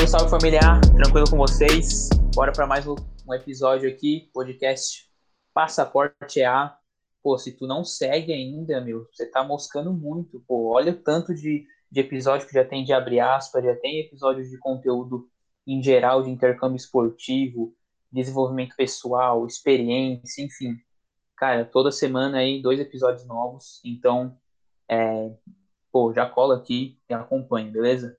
Salve, salve familiar, tranquilo com vocês? Bora para mais um episódio aqui, podcast Passaporte A. Pô, se tu não segue ainda, meu, você tá moscando muito, pô. Olha o tanto de, de episódio que já tem de abre aspas, já tem episódios de conteúdo em geral de intercâmbio esportivo, desenvolvimento pessoal, experiência, enfim. Cara, toda semana aí dois episódios novos, então, é, pô, já cola aqui e acompanha, beleza?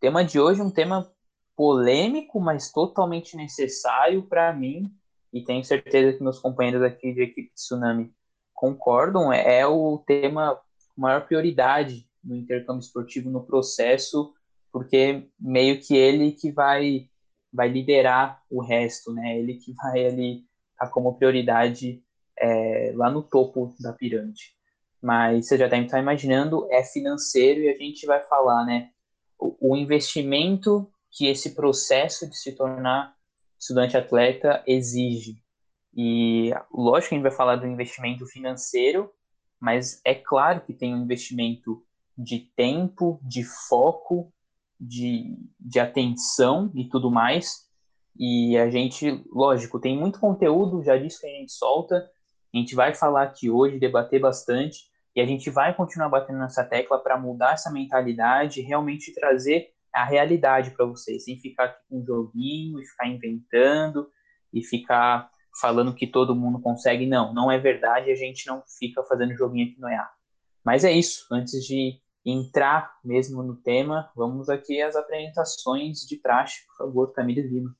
Tema de hoje é um tema polêmico, mas totalmente necessário para mim, e tenho certeza que meus companheiros aqui de equipe Tsunami concordam, é, é o tema maior prioridade no intercâmbio esportivo no processo, porque meio que ele que vai vai liderar o resto, né? Ele que vai ali tá como prioridade é, lá no topo da pirâmide. Mas você já deve estar imaginando, é financeiro e a gente vai falar, né? O, investimento que esse processo de se tornar estudante atleta exige. E lógico que a gente vai falar do investimento financeiro, mas é claro que tem um investimento de tempo, de foco, de, de atenção e tudo mais. E a gente, lógico, tem muito conteúdo, já disse que a gente solta. A gente vai falar aqui hoje, debater bastante, e a gente vai continuar batendo nessa tecla para mudar essa mentalidade, realmente trazer a realidade para vocês, sem ficar aqui com um joguinho e ficar inventando e ficar falando que todo mundo consegue. Não, não é verdade, a gente não fica fazendo joguinho aqui no EA. Mas é isso, antes de entrar mesmo no tema, vamos aqui às apresentações de praxe, por favor, Camila Lima.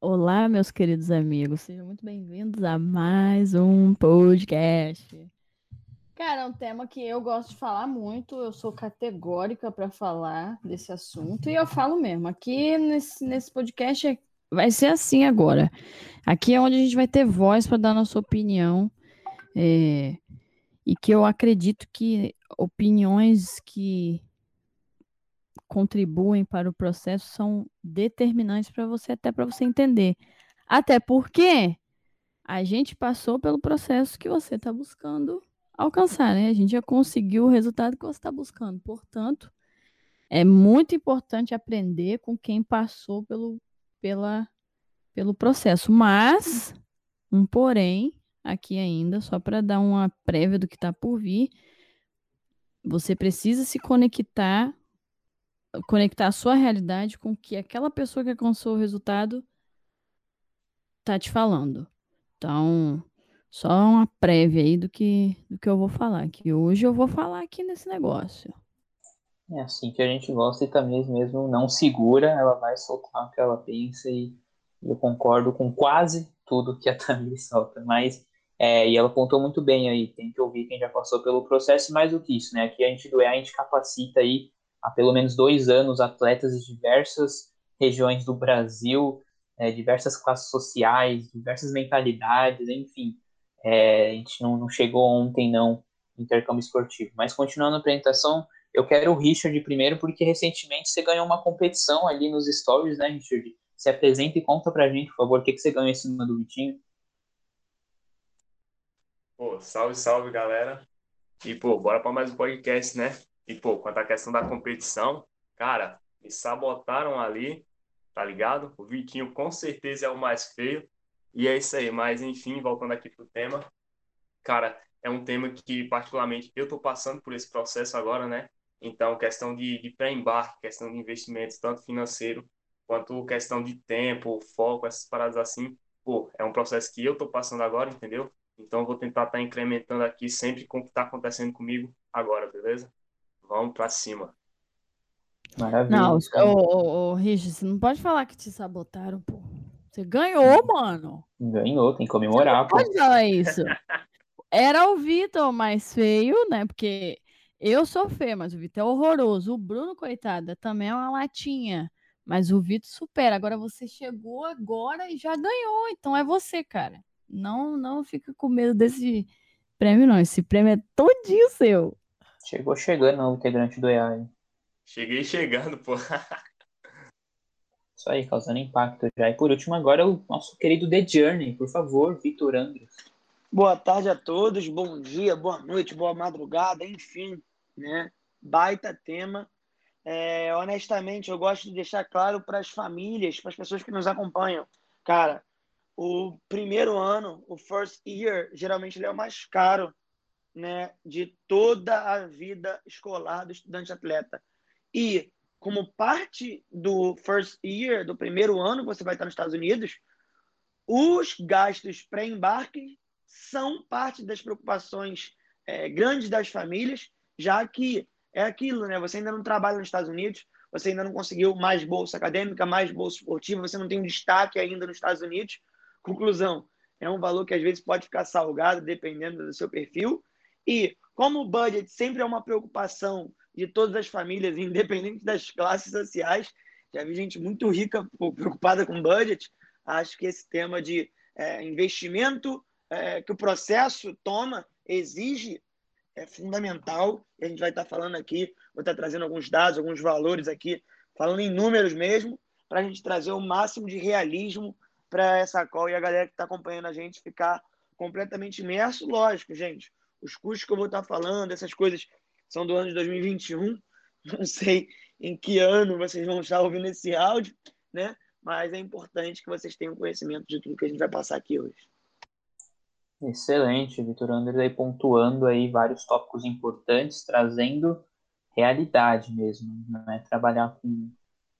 Olá, meus queridos amigos, sejam muito bem-vindos a mais um podcast. Cara, é um tema que eu gosto de falar muito, eu sou categórica para falar desse assunto, e eu falo mesmo. Aqui nesse, nesse podcast é, vai ser assim agora. Aqui é onde a gente vai ter voz para dar nossa opinião, é, e que eu acredito que opiniões que contribuem para o processo são determinantes para você, até para você entender. Até porque a gente passou pelo processo que você está buscando alcançar, né? A gente já conseguiu o resultado que você está buscando. Portanto, é muito importante aprender com quem passou pelo, pela, pelo processo. Mas, um porém, aqui ainda, só para dar uma prévia do que está por vir, você precisa se conectar, conectar a sua realidade com o que aquela pessoa que alcançou o resultado está te falando. Então, só uma prévia aí do que, do que eu vou falar, que hoje eu vou falar aqui nesse negócio. É assim que a gente gosta e também mesmo não segura, ela vai soltar o que ela pensa e eu concordo com quase tudo que a Tamir solta, mas é, e ela contou muito bem aí, tem que ouvir quem já passou pelo processo, mais do que isso, né? Aqui a gente do EA, a gente capacita aí há pelo menos dois anos atletas de diversas regiões do Brasil, é, diversas classes sociais, diversas mentalidades, enfim. É, a gente não, não, chegou ontem, não, intercâmbio esportivo. Mas continuando a apresentação, eu quero o Richard primeiro, porque recentemente você ganhou uma competição ali nos stories, né, Richard? Se apresenta e conta pra gente, por favor, o que, que você ganhou em cima do Vitinho. Pô, salve, salve, galera. E, pô, bora para mais um podcast, né? E, pô, quanto à questão da competição, cara, me sabotaram ali, tá ligado? O Vitinho com certeza é o mais feio. E é isso aí, mas enfim, voltando aqui pro tema, cara, é um tema que particularmente eu tô passando por esse processo agora, né? Então, questão de, de pré-embarque, questão de investimentos, tanto financeiro quanto questão de tempo, foco, essas paradas assim, pô, é um processo que eu tô passando agora, entendeu? Então, vou tentar estar tá incrementando aqui sempre com o que tá acontecendo comigo agora, beleza? Vamos para cima. Maravilha. Não, ô, ô, ô, Richard, você não pode falar que te sabotaram, pô. Você ganhou, mano. Ganhou, tem que comemorar, pô. Pode falar isso. Era o Vitor mais feio, né? Porque eu sou feio, mas o Vitor é horroroso. O Bruno, coitada, também é uma latinha. Mas o Vitor supera. Agora você chegou agora e já ganhou. Então é você, cara. Não, não fica com medo desse prêmio, não. Esse prêmio é todinho seu. Chegou chegando o integrante do EA. Cheguei chegando, pô. Isso aí, causando impacto já. E por último, agora o nosso querido The Journey, por favor, Vitor Andres. Boa tarde a todos, bom dia, boa noite, boa madrugada, enfim, né? Baita tema. é, honestamente, eu gosto de deixar claro para as famílias, para as pessoas que nos acompanham. Cara, o primeiro ano, o first year, geralmente ele é o mais caro né, de toda a vida escolar do estudante atleta. E como parte do first year, do primeiro ano que você vai estar nos Estados Unidos, os gastos pré-embarque são parte das preocupações é, grandes das famílias, já que é aquilo, né? Você ainda não trabalha nos Estados Unidos, você ainda não conseguiu mais bolsa acadêmica, mais bolsa esportiva, você não tem um destaque ainda nos Estados Unidos. Conclusão, é um valor que às vezes pode ficar salgado dependendo do seu perfil. E como o budget sempre é uma preocupação de todas as famílias, independente das classes sociais, já vi gente muito rica preocupada com budget, acho que esse tema de é, investimento é, que o processo toma exige é fundamental. E a gente vai estar falando aqui, vou estar trazendo alguns dados, alguns valores aqui, falando em números mesmo, para a gente trazer o máximo de realismo para essa call e a galera que está acompanhando a gente ficar completamente imerso. Lógico, gente, os custos que eu vou estar falando, essas coisas são do ano de 2021, não sei em que ano vocês vão estar ouvindo esse áudio, né? mas é importante que vocês tenham conhecimento de tudo que a gente vai passar aqui hoje. Excelente, Vitor aí pontuando aí vários tópicos importantes, trazendo realidade mesmo, não é trabalhar com,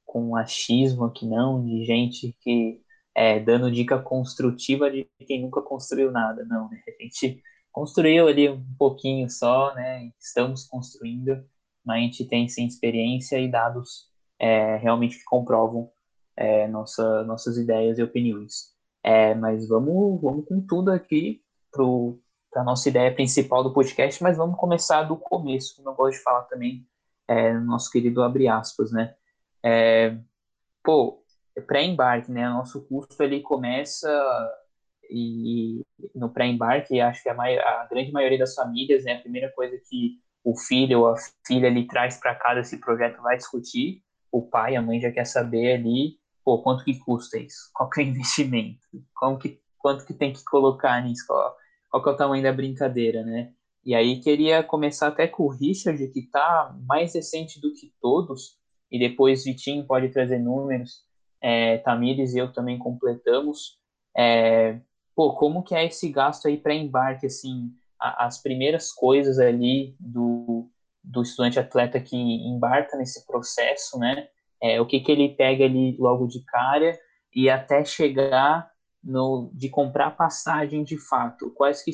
com achismo aqui não, de gente que é dando dica construtiva de quem nunca construiu nada, não, né? A gente construiu ali um pouquinho só, né? Estamos construindo, mas a gente tem sim experiência e dados é, realmente que comprovam é, nossa, nossas ideias e opiniões. É, mas vamos, vamos com tudo aqui para a nossa ideia principal do podcast, mas vamos começar do começo, como eu gosto de falar também, é, nosso querido abre aspas, né? É, pô, pré-embarque, né? Nosso custo ele começa e no pré-embarque, acho que a, a, grande maioria das famílias, né, a primeira coisa que o filho ou a filha ali traz para casa esse projeto vai discutir, o pai, a mãe já quer saber ali pô, quanto que custa isso? Qual que é o investimento? Como que, quanto que tem que colocar nisso? Qual, qual que é o tamanho da brincadeira, né? E aí queria começar até com o Richard, que tá mais recente do que todos, e depois Vitinho pode trazer números, é, Tamires e eu também completamos. É, pô, como que é esse gasto aí para embarque, assim, a, as primeiras coisas ali do, do estudante atleta que embarca nesse processo, né? é, o que, que ele pega ali logo de cara e até chegar no, de comprar passagem de fato. Quais que,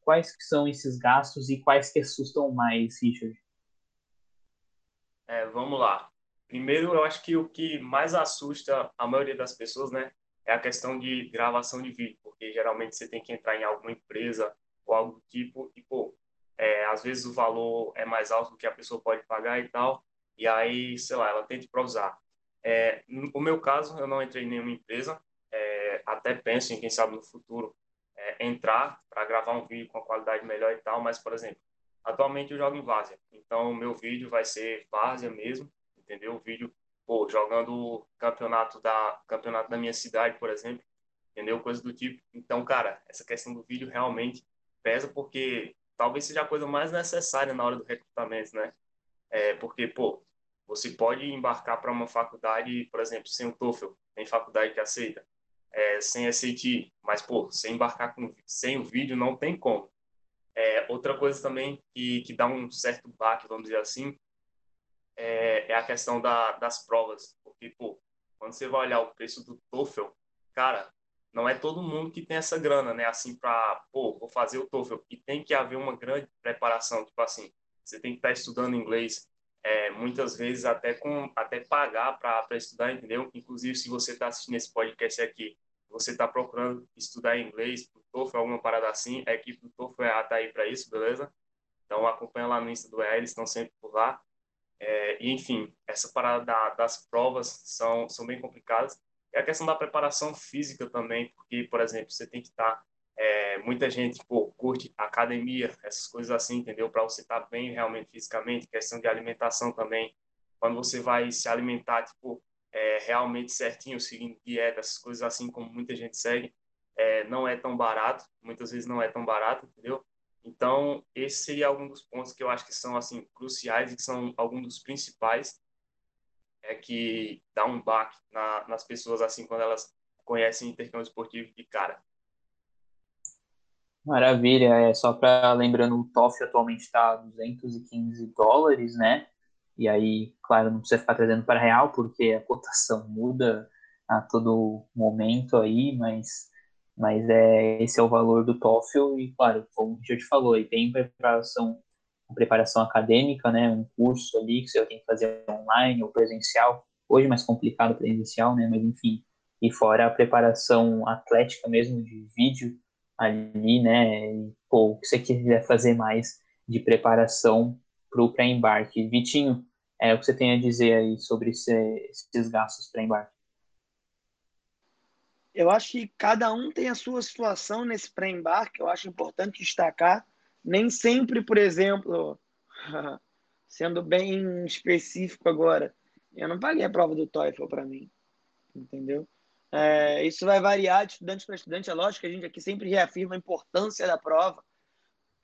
quais que são esses gastos e quais que assustam mais, Richard? É, vamos lá. Primeiro, eu acho que o que mais assusta a maioria das pessoas, né, é a questão de gravação de vídeo, porque geralmente você tem que entrar em alguma empresa ou algo do tipo, e, pô, é, às vezes o valor é mais alto do que a pessoa pode pagar e tal, e aí, sei lá, ela tenta improvisar. É, no meu caso, eu não entrei em nenhuma empresa, é, até penso em, quem sabe, no futuro, é, entrar para gravar um vídeo com a qualidade melhor e tal, mas, por exemplo, atualmente eu jogo em Várzea, então o meu vídeo vai ser Várzea mesmo, entendeu? O vídeo, pô, jogando campeonato da, campeonato da minha cidade, por exemplo, entendeu? Coisa do tipo. Então, cara, essa questão do vídeo realmente pesa porque talvez seja a coisa mais necessária na hora do recrutamento, né? É, porque, pô, você pode embarcar para uma faculdade, por exemplo, sem o TOEFL, tem faculdade que aceita, é, sem SAT, mas, pô, sem embarcar com, sem o vídeo não tem como. É, outra coisa também que, que dá um certo baque, vamos dizer assim, é, é a questão da, das provas. Porque, pô, quando você vai olhar o preço do TOEFL, cara, não é todo mundo que tem essa grana, né? Assim, para, pô, vou fazer o TOEFL. E tem que haver uma grande preparação, tipo assim, você tem que estar estudando inglês, é, muitas vezes até com até pagar para estudar, entendeu? Inclusive, se você está assistindo esse podcast aqui, você está procurando estudar inglês, o TOEFL, alguma parada assim, a equipe do TOEFL está aí para isso, beleza? Então, acompanha lá no Insta do eles estão sempre por lá. É, e, enfim, essa parada da, das provas são, são bem complicadas. E a questão da preparação física também, porque, por exemplo, você tem que estar tá é, muita gente pô, curte academia, essas coisas assim, entendeu? Para você estar tá bem realmente fisicamente, questão de alimentação também. Quando você vai se alimentar, tipo, é, realmente certinho, seguindo dieta, essas coisas assim, como muita gente segue, é, não é tão barato, muitas vezes não é tão barato, entendeu? Então, esse seria algum dos pontos que eu acho que são, assim, cruciais e que são alguns dos principais é que dá um baque na, nas pessoas assim quando elas conhecem intercâmbio esportivo de cara. Maravilha, é só para lembrando, o TOEFL atualmente está 215 dólares, né? E aí, claro, não precisa ficar trazendo para real, porque a cotação muda a todo momento aí, mas, mas é, esse é o valor do TOEFL e, claro, como a gente falou, aí tem preparação, preparação acadêmica, né, um curso ali que você tem que fazer online ou presencial, hoje é mais complicado presencial, né, mas enfim, e fora a preparação atlética mesmo de vídeo ali, né, e, pô, o que você quiser fazer mais de preparação para o pré-embarque. Vitinho, é, o que você tem a dizer aí sobre esse, esses gastos pré-embarque? Eu acho que cada um tem a sua situação nesse pré-embarque, eu acho importante destacar. Nem sempre, por exemplo, sendo bem específico agora, eu não paguei a prova do TOEFL para mim, entendeu? É, isso vai variar de estudante para estudante, é lógico que a gente aqui sempre reafirma a importância da prova.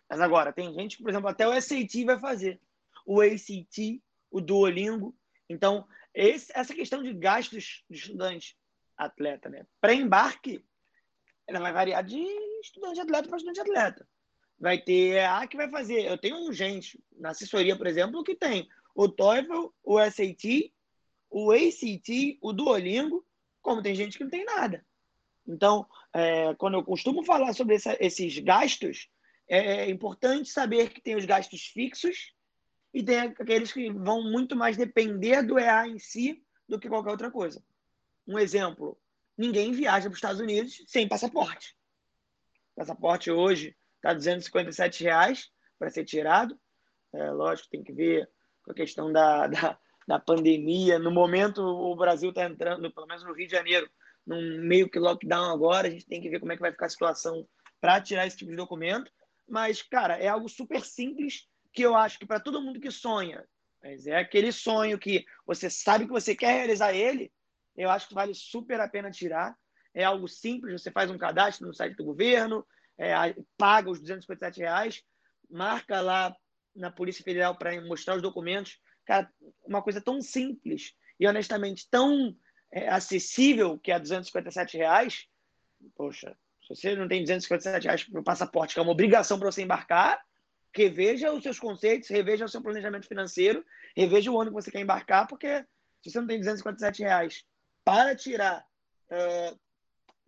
Mas agora, tem gente que, por exemplo, até o SAT vai fazer, o ACT, o Duolingo. Então, esse, essa questão de gastos de estudante atleta, né? Pré-embarque, ela vai variar de estudante atleta para estudante atleta. Vai ter a que vai fazer. Eu tenho gente na assessoria, por exemplo, que tem o TOEFL, o SAT, o ACT, o Duolingo, como tem gente que não tem nada. Então, é, quando eu costumo falar sobre essa, esses gastos, é importante saber que tem os gastos fixos e tem aqueles que vão muito mais depender do EA em si do que qualquer outra coisa. Um exemplo: ninguém viaja para os Estados Unidos sem passaporte. O passaporte hoje está 257 reais para ser tirado. É, lógico, tem que ver com a questão da, da, da pandemia. No momento, o Brasil está entrando, pelo menos no Rio de Janeiro, num meio que lockdown agora. A gente tem que ver como é que vai ficar a situação para tirar esse tipo de documento. Mas, cara, é algo super simples que eu acho que para todo mundo que sonha, mas é aquele sonho que você sabe que você quer realizar ele, eu acho que vale super a pena tirar. É algo simples, você faz um cadastro no site do governo, é, paga os 257 reais, marca lá na Polícia Federal para mostrar os documentos. Cara, uma coisa tão simples e honestamente tão é, acessível que é 257 reais. Poxa, se você não tem 257 reais para o passaporte, que é uma obrigação para você embarcar, reveja os seus conceitos, reveja o seu planejamento financeiro, reveja o ano que você quer embarcar, porque se você não tem 257 reais para tirar uh,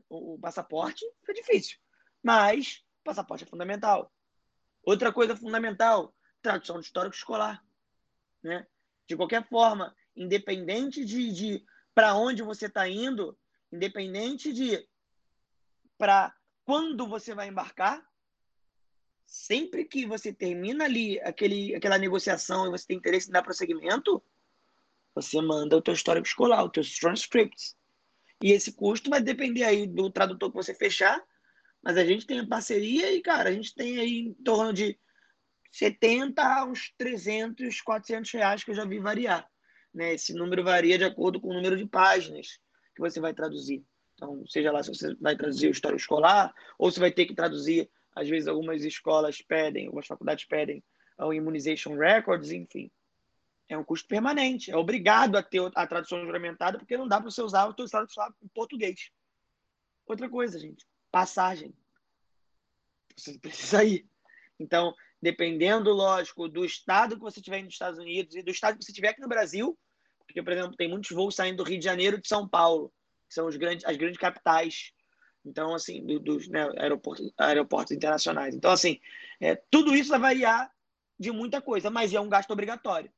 o passaporte, é difícil. Mas o passaporte é fundamental. Outra coisa fundamental, tradução de histórico escolar. Né? De qualquer forma, independente de, de para onde você está indo, independente de para quando você vai embarcar, sempre que você termina ali aquele, aquela negociação e você tem interesse em dar prosseguimento, você manda o teu histórico escolar, os teus transcripts. E esse custo vai depender aí do tradutor que você fechar, mas a gente tem parceria e, cara, a gente tem aí em torno de 70 a uns 300, 400 reais que eu já vi variar. Né? Esse número varia de acordo com o número de páginas que você vai traduzir. Então, seja lá se você vai traduzir o histórico escolar, ou se vai ter que traduzir, às vezes algumas escolas pedem, algumas faculdades pedem o Immunization Records, enfim é um custo permanente. É obrigado a ter a tradução juramentada, porque não dá para você usar o seu estado em português. Outra coisa, gente, passagem. Você precisa ir. Então, dependendo, lógico, do estado que você estiver nos Estados Unidos e do estado que você estiver aqui no Brasil, porque, por exemplo, tem muitos voos saindo do Rio de Janeiro e de São Paulo, que são os grandes, as grandes capitais. Então, assim, do, dos né, aeroportos, aeroportos internacionais. Então, assim, é, tudo isso vai variar de muita coisa, mas é um gasto obrigatório.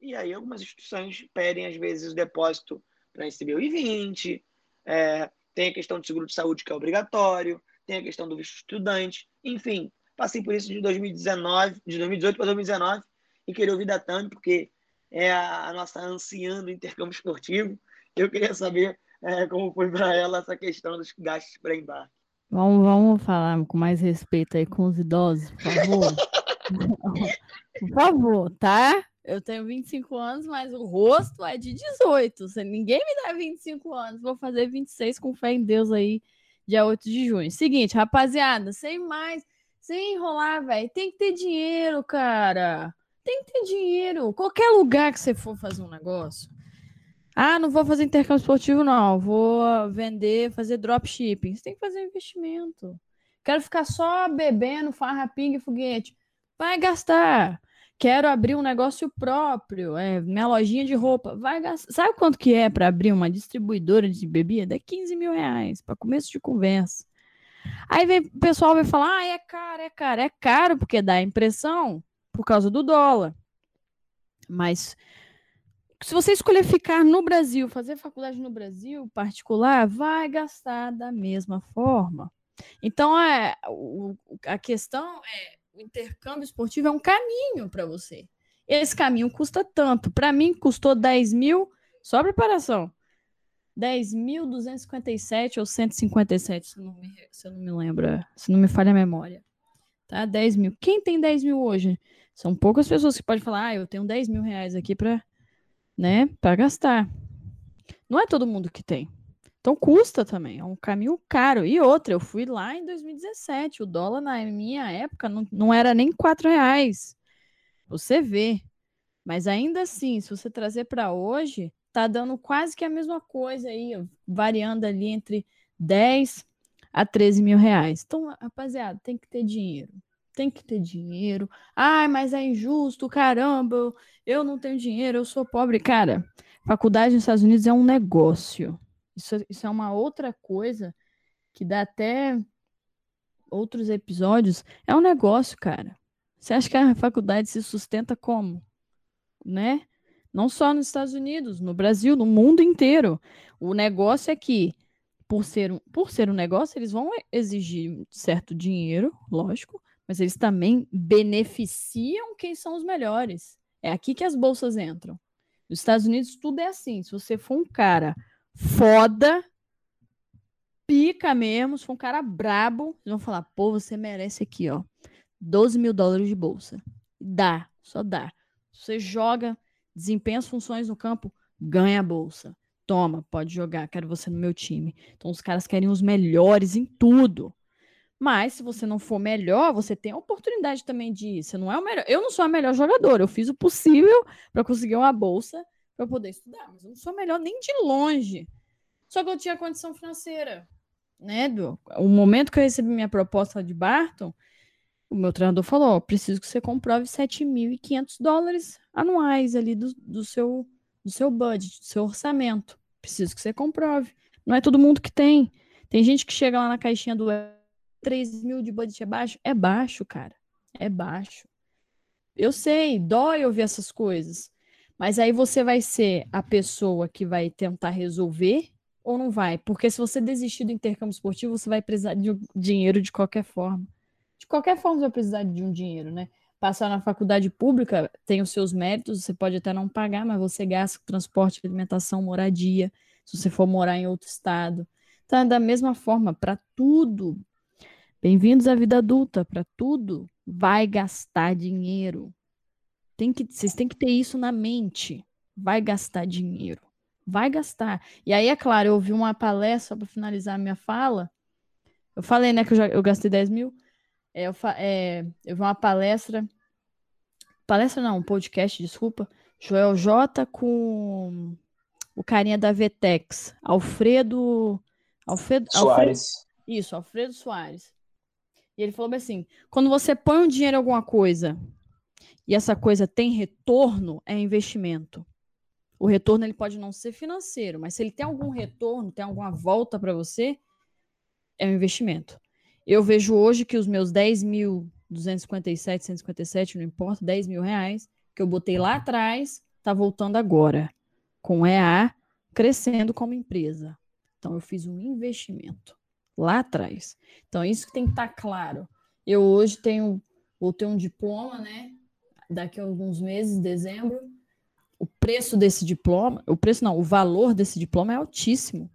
E aí algumas instituições pedem, às vezes, o depósito para receber o I-20, é, tem a questão do seguro de saúde, que é obrigatório, tem a questão do visto estudante, enfim, passei por isso de 2019, de 2018 para 2019 e queria ouvir da Tami, porque é a, a nossa anciã do intercâmbio esportivo. Eu queria saber é, como foi para ela essa questão dos gastos para embarque. Vamos, vamos falar com mais respeito aí com os idosos, por favor. por favor, tá? Eu tenho 25 anos, mas o rosto é de 18. Se ninguém me dá 25 anos, vou fazer 26 com fé em Deus aí, dia 8 de junho. Seguinte, rapaziada, sem mais, sem enrolar, velho, tem que ter dinheiro, cara. Tem que ter dinheiro. Qualquer lugar que você for fazer um negócio, Ah, não vou fazer intercâmbio esportivo, não. Vou vender, fazer dropshipping. Você tem que fazer investimento. Quero ficar só bebendo farra, pinga e foguete. Vai gastar. Quero abrir um negócio próprio, é, minha lojinha de roupa. Vai gastar. Sabe quanto que é para abrir uma distribuidora de bebida? É 15 mil reais, para começo de conversa. Aí vem, o pessoal vai falar: ah, é caro, é caro. É caro porque dá impressão por causa do dólar. Mas se você escolher ficar no Brasil, fazer faculdade no Brasil, particular, vai gastar da mesma forma. Então, é, o, a questão é: o intercâmbio esportivo é um caminho para você. Esse caminho custa tanto. Para mim, custou 10 mil, só preparação. 10.257 ou 157, se não, me, se não me lembra, se não me falha a memória. Tá? 10 mil. Quem tem 10 mil hoje? São poucas pessoas que podem falar, ah, eu tenho 10 mil reais aqui para né, gastar. Não é todo mundo que tem. Então custa também, é um caminho caro. E outra, eu fui lá em 2017, o dólar na minha época não, não era nem 4 reais. Você vê. Mas ainda assim, se você trazer para hoje, tá dando quase que a mesma coisa aí, variando ali entre 10 a 13 mil reais. Então, rapaziada, tem que ter dinheiro. Tem que ter dinheiro. Ai, mas é injusto, caramba, eu não tenho dinheiro, eu sou pobre. Cara, faculdade nos Estados Unidos é um negócio. Isso, isso é uma outra coisa que dá até outros episódios. É um negócio, cara. Você acha que a faculdade se sustenta como? Né? Não só nos Estados Unidos, no Brasil, no mundo inteiro. O negócio é que, por ser um, por ser um negócio, eles vão exigir certo dinheiro, lógico, mas eles também beneficiam quem são os melhores. É aqui que as bolsas entram. Nos Estados Unidos, tudo é assim. Se você for um cara foda, pica mesmo, se for um cara brabo, eles vão falar, pô, você merece aqui, ó, 12 mil dólares de bolsa. Dá, só dá. Você joga, desempenha as funções no campo, ganha a bolsa. Toma, pode jogar, quero você no meu time. Então os caras querem os melhores em tudo. Mas se você não for melhor, você tem a oportunidade também de ir. Você não é o melhor. Eu não sou a melhor jogadora. Eu fiz o possível para conseguir uma bolsa para poder estudar, mas eu não sou melhor nem de longe. Só que eu tinha condição financeira, né? Do, o momento que eu recebi minha proposta de Barton, o meu treinador falou: preciso que você comprove 7.500 dólares anuais ali do, do, seu, do seu budget, do seu orçamento. Preciso que você comprove. Não é todo mundo que tem. Tem gente que chega lá na caixinha do 3 mil de budget é baixo. É baixo, cara. É baixo. Eu sei, dói ouvir essas coisas. Mas aí você vai ser a pessoa que vai tentar resolver ou não vai? Porque se você desistir do intercâmbio esportivo, você vai precisar de dinheiro de qualquer forma. De qualquer forma, você vai precisar de um dinheiro, né? Passar na faculdade pública tem os seus méritos, você pode até não pagar, mas você gasta transporte, alimentação, moradia, se você for morar em outro estado. Então, da mesma forma, para tudo. Bem-vindos à vida adulta, para tudo vai gastar dinheiro. Tem que, vocês têm que ter isso na mente. Vai gastar dinheiro. Vai gastar. E aí, é claro, eu ouvi uma palestra para finalizar a minha fala. Eu falei, né, que eu, já, eu gastei 10 mil. É, eu, é, eu vi uma palestra. Palestra não, um podcast, desculpa. Joel J com o carinha da Vetex. Alfredo. Alfredo Soares. Alfredo, isso, Alfredo Soares. E ele falou assim: quando você põe um dinheiro em alguma coisa e essa coisa tem retorno, é investimento. O retorno ele pode não ser financeiro, mas se ele tem algum retorno, tem alguma volta para você, é um investimento. Eu vejo hoje que os meus 10 mil, 257, 157, não importa, 10 mil reais, que eu botei lá atrás, está voltando agora, com EA crescendo como empresa. Então, eu fiz um investimento lá atrás. Então, isso que tem que estar tá claro. Eu hoje tenho, vou ter um diploma, né? Daqui a alguns meses, dezembro, o preço desse diploma, o preço não, o valor desse diploma é altíssimo.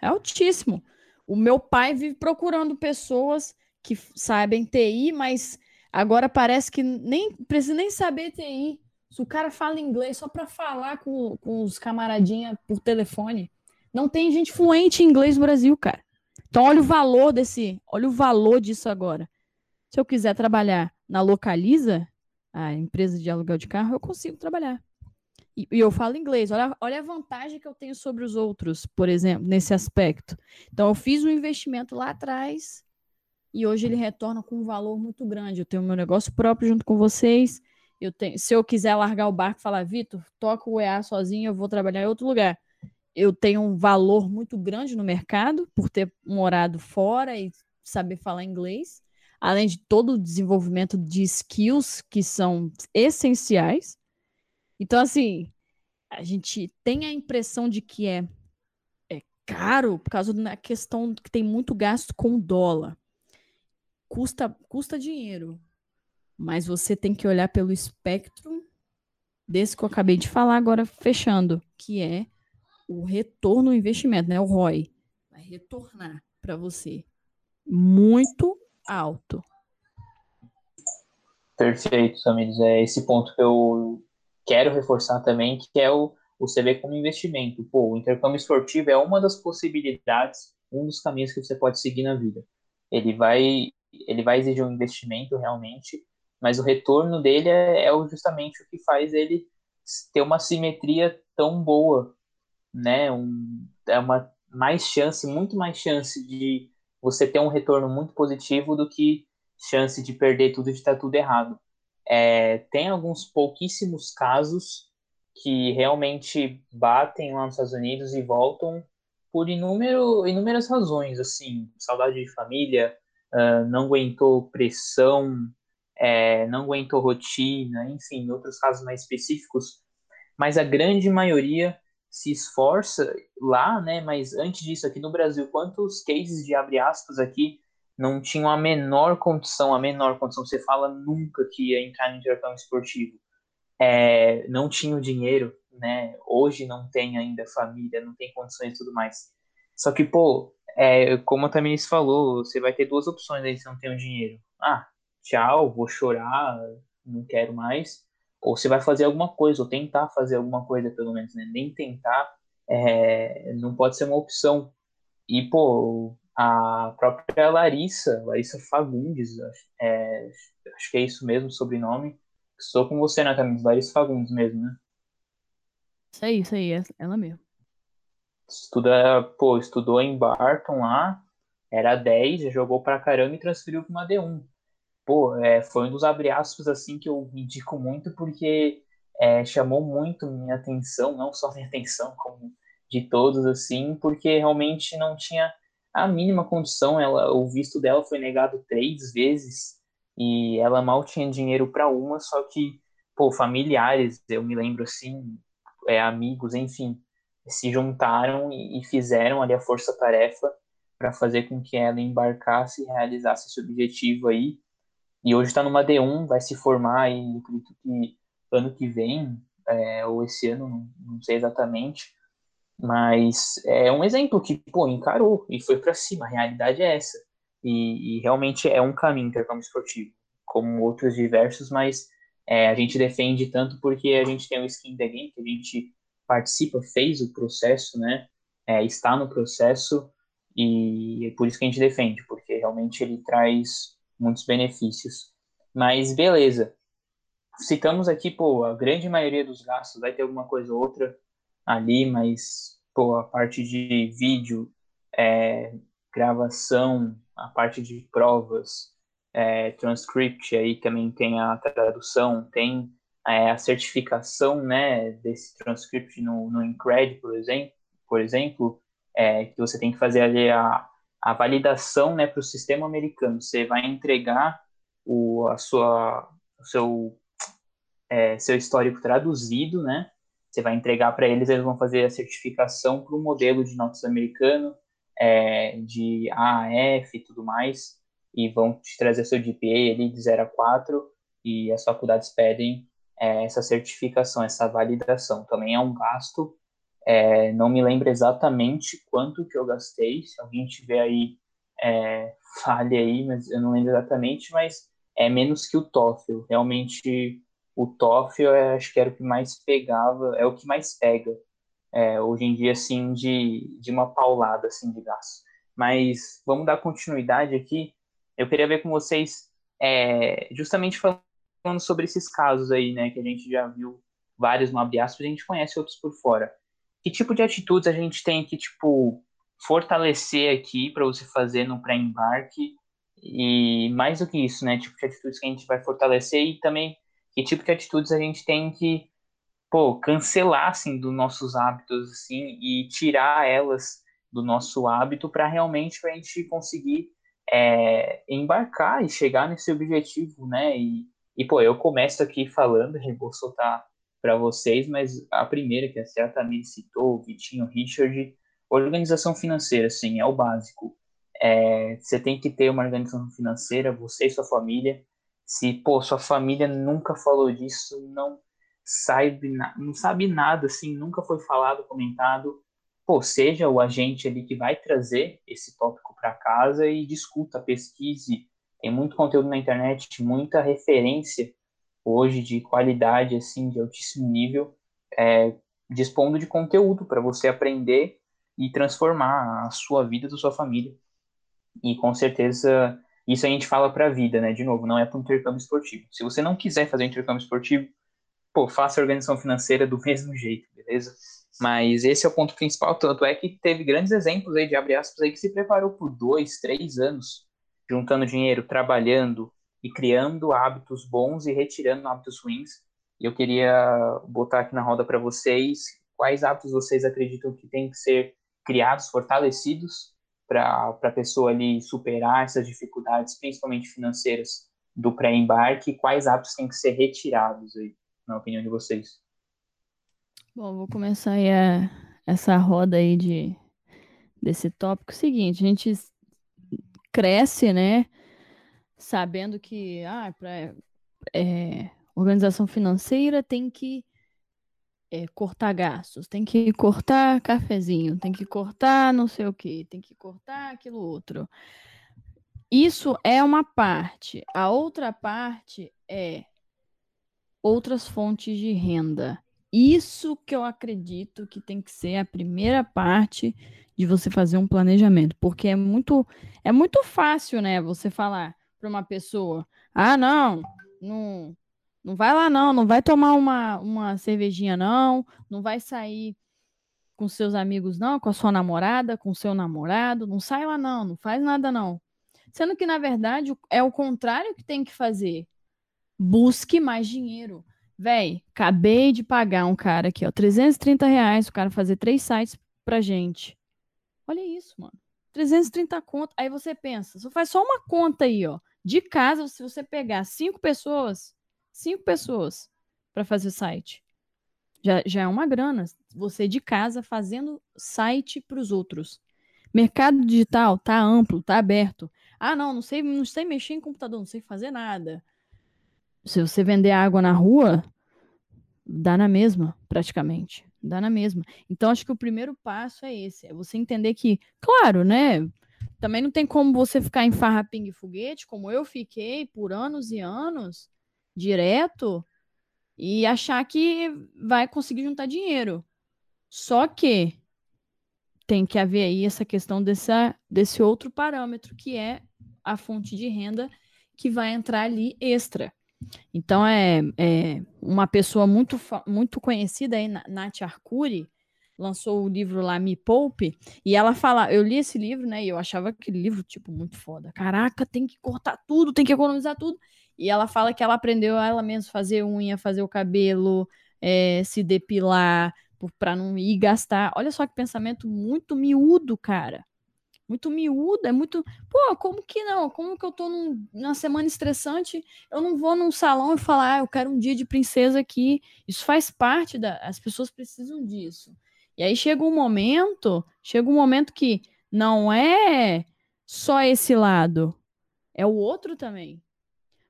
É altíssimo. O meu pai vive procurando pessoas que sabem TI, mas agora parece que nem precisa nem saber TI. Se o cara fala inglês só para falar com, com os camaradinha por telefone. Não tem gente fluente em inglês no Brasil, cara. Então olha o valor desse, olha o valor disso agora. Se eu quiser trabalhar na Localiza, a empresa de aluguel de carro, eu consigo trabalhar. E, e eu falo inglês. Olha, olha a vantagem que eu tenho sobre os outros, por exemplo, nesse aspecto. Então, eu fiz um investimento lá atrás e hoje ele retorna com um valor muito grande. Eu tenho meu negócio próprio junto com vocês. Eu tenho, se eu quiser largar o barco e falar, Vitor, toca o EA sozinho, eu vou trabalhar em outro lugar. Eu tenho um valor muito grande no mercado por ter morado fora e saber falar inglês, além de todo o desenvolvimento de skills que são essenciais. Então, assim, a gente tem a impressão de que é, é caro por causa da questão que tem muito gasto com dólar custa, custa dinheiro. Mas você tem que olhar pelo espectro desse que eu acabei de falar agora, fechando, que é o retorno ao investimento, né? O ROI. Vai retornar para você muito alto. Perfeito, Samires. É esse ponto que eu quero reforçar também, que é o, o CV como investimento. Pô, o intercâmbio esportivo é uma das possibilidades, um dos caminhos que você pode seguir na vida. Ele vai ele vai exigir um investimento realmente, mas o retorno dele é, é justamente o que faz ele ter uma simetria tão boa, né? Um, é uma mais chance, muito mais chance de você ter um retorno muito positivo do que chance de perder tudo e de estar tudo errado. É, tem alguns pouquíssimos casos que realmente batem lá nos Estados Unidos e voltam por inúmero, inúmeras razões, assim, saudade de família, uh, não aguentou pressão, é, não aguentou rotina, enfim, outros casos mais específicos, mas a grande maioria se esforça lá, né? Mas antes disso, aqui no Brasil, quantos cases de abre aspas aqui não tinham a menor condição, a menor condição, você fala nunca que ia entrar no intercâmbio esportivo. É, não tinha o dinheiro, né? Hoje não tem ainda família, não tem condições e tudo mais. Só que, pô, é, como a Tamiris falou, você vai ter duas opções aí se não tem o dinheiro. Ah, tchau, vou chorar, não quero mais. Ou você vai fazer alguma coisa, ou tentar fazer alguma coisa, pelo menos, né? Nem tentar é, não pode ser uma opção. E, pô, a própria Larissa, Larissa Fagundes, é, acho que é isso mesmo, sobrenome. Estou com você, né, Tamiris? Larissa Fagundes mesmo, né? Isso aí, isso aí, é ela mesmo estuda, pô, estudou em Barton lá, era 10, jogou pra caramba e transferiu para uma D1. Pô, é, foi um dos abre-aspas assim que eu indico muito porque é, chamou muito minha atenção, não só minha atenção, como de todos assim, porque realmente não tinha a mínima condição. Ela, o visto dela foi negado três vezes e ela mal tinha dinheiro para uma, só que pô, familiares, eu me lembro assim, é, amigos, enfim, se juntaram e, fizeram ali a força-tarefa para fazer com que ela embarcasse e realizasse esse objetivo aí. E hoje está numa D1, vai se formar e acredito que ano que vem, é, ou esse ano, não, sei exatamente, mas é um exemplo que, pô, encarou e foi para cima, a realidade é essa. E, e, realmente é um caminho intercâmbio esportivo, como outros diversos, mas é, a gente defende tanto porque a gente tem o skin the game, que a gente participa, fez o processo, né? É, está no processo e é por isso que a gente defende, porque realmente ele traz muitos benefícios. Mas beleza, citamos aqui, pô, a grande maioria dos gastos, vai ter alguma coisa ou outra ali, mas, pô, a parte de vídeo, é, gravação, a parte de provas, é, transcript, aí também tem a tradução, tem é, a certificação né, desse transcript no, no Incred, por exemplo, por exemplo é, que você tem que fazer ali a, a validação né, para o sistema americano. Você vai entregar o, a sua, o seu, é, seu histórico traduzido, né? Você vai entregar para eles, eles vão fazer a certificação para o modelo de notas americano, é, de AAF e tudo mais, e vão te trazer seu GPA ali de 0 a 4, e as faculdades pedem é, essa certificação, essa validação. Também é um gasto, é, não me lembro exatamente quanto que eu gastei, se alguém tiver aí, é, aí, mas eu não lembro exatamente, mas é menos que o TOEFL. Realmente, o TOEFL, é, acho que era o que mais pegava, é o que mais pega, é, hoje em dia, assim, de, de uma paulada, assim, de gasto. Mas vamos dar continuidade aqui. Eu queria ver com vocês, é, justamente falando falando sobre esses casos aí, né, que a gente já viu vários no abre aspas, a gente conhece outros por fora. Que tipo de atitudes a gente tem que, tipo, fortalecer aqui para você fazer no pré-embarque? E mais do que isso, né? Tipo de atitudes que a gente vai fortalecer e também que tipo de atitudes a gente tem que, pô, cancelar, assim, dos nossos hábitos, assim, e tirar elas do nosso hábito para realmente a gente conseguir é, embarcar e chegar nesse objetivo, né? E, e pô, eu começo aqui falando, eu vou soltar para vocês, mas a primeira que a certamente citou, o Vitinho Richard, organização financeira, sim, é o básico. É, você tem que ter uma organização financeira, você e sua família. Se, pô, sua família nunca falou disso, não sabe, não sabe nada, assim, nunca foi falado, comentado, pô, seja o agente ali que vai trazer esse tópico para casa e discuta, pesquise. Tem muito conteúdo na internet, muita referência hoje de qualidade, assim, de altíssimo nível, é, dispondo de conteúdo para você aprender e transformar a sua vida da sua família. E com certeza isso a gente fala para a vida, né? De novo, não é para um intercâmbio esportivo. Se você não quiser fazer intercâmbio esportivo, pô, faça a organização financeira do mesmo jeito, beleza? Mas esse é o ponto principal, tanto é que teve grandes exemplos aí de abre aspas aí que se preparou por dois, três anos, juntando dinheiro, trabalhando e criando hábitos bons e retirando hábitos ruins. Eu queria botar aqui na roda para vocês quais hábitos vocês acreditam que têm que ser criados, fortalecidos para a pessoa ali superar essas dificuldades, principalmente financeiras, do pré-embarque, quais hábitos têm que ser retirados aí, na opinião de vocês? Bom, vou começar aí a, essa roda aí de, desse tópico. Seguinte, a gente cresce, né, sabendo que ah, pra, é, organização financeira tem que é, cortar gastos, tem que cortar cafezinho, tem que cortar não sei o que, tem que cortar aquilo outro. Isso é uma parte. A outra parte é outras fontes de renda. Isso que eu acredito que tem que ser a primeira parte de você fazer um planejamento, porque é muito é muito fácil, né, você falar para uma pessoa: "Ah, não, não não vai lá não, não vai tomar uma, uma cervejinha não, não vai sair com seus amigos não, com a sua namorada, com seu namorado, não sai lá não, não faz nada não". Sendo que na verdade é o contrário que tem que fazer. Busque mais dinheiro. Véi, acabei de pagar um cara aqui, ó, 330 reais, o cara fazer três sites pra gente. Olha isso, mano. 330 conto. Aí você pensa, só faz só uma conta aí, ó. De casa, se você pegar cinco pessoas, cinco pessoas para fazer o site, já, já é uma grana. Você de casa fazendo site para os outros. Mercado digital tá amplo, tá aberto. Ah, não, não sei, não sei mexer em computador, não sei fazer nada se você vender água na rua, dá na mesma, praticamente. Dá na mesma. Então, acho que o primeiro passo é esse: é você entender que, claro, né? Também não tem como você ficar em farra, pingue foguete, como eu fiquei por anos e anos, direto, e achar que vai conseguir juntar dinheiro. Só que tem que haver aí essa questão dessa, desse outro parâmetro, que é a fonte de renda que vai entrar ali extra. Então, é, é uma pessoa muito, muito conhecida aí, Nath Arcuri, lançou o livro lá Me Poupe, e ela fala, eu li esse livro, né, e eu achava aquele livro, tipo, muito foda. Caraca, tem que cortar tudo, tem que economizar tudo. E ela fala que ela aprendeu ela mesma fazer unha, fazer o cabelo, é, se depilar, para não ir gastar. Olha só que pensamento muito miúdo, cara muito miúda, é muito. Pô, como que não? Como que eu tô num, numa semana estressante? Eu não vou num salão e falar, ah, eu quero um dia de princesa aqui. Isso faz parte da. As pessoas precisam disso. E aí chega um momento, chega um momento que não é só esse lado, é o outro também.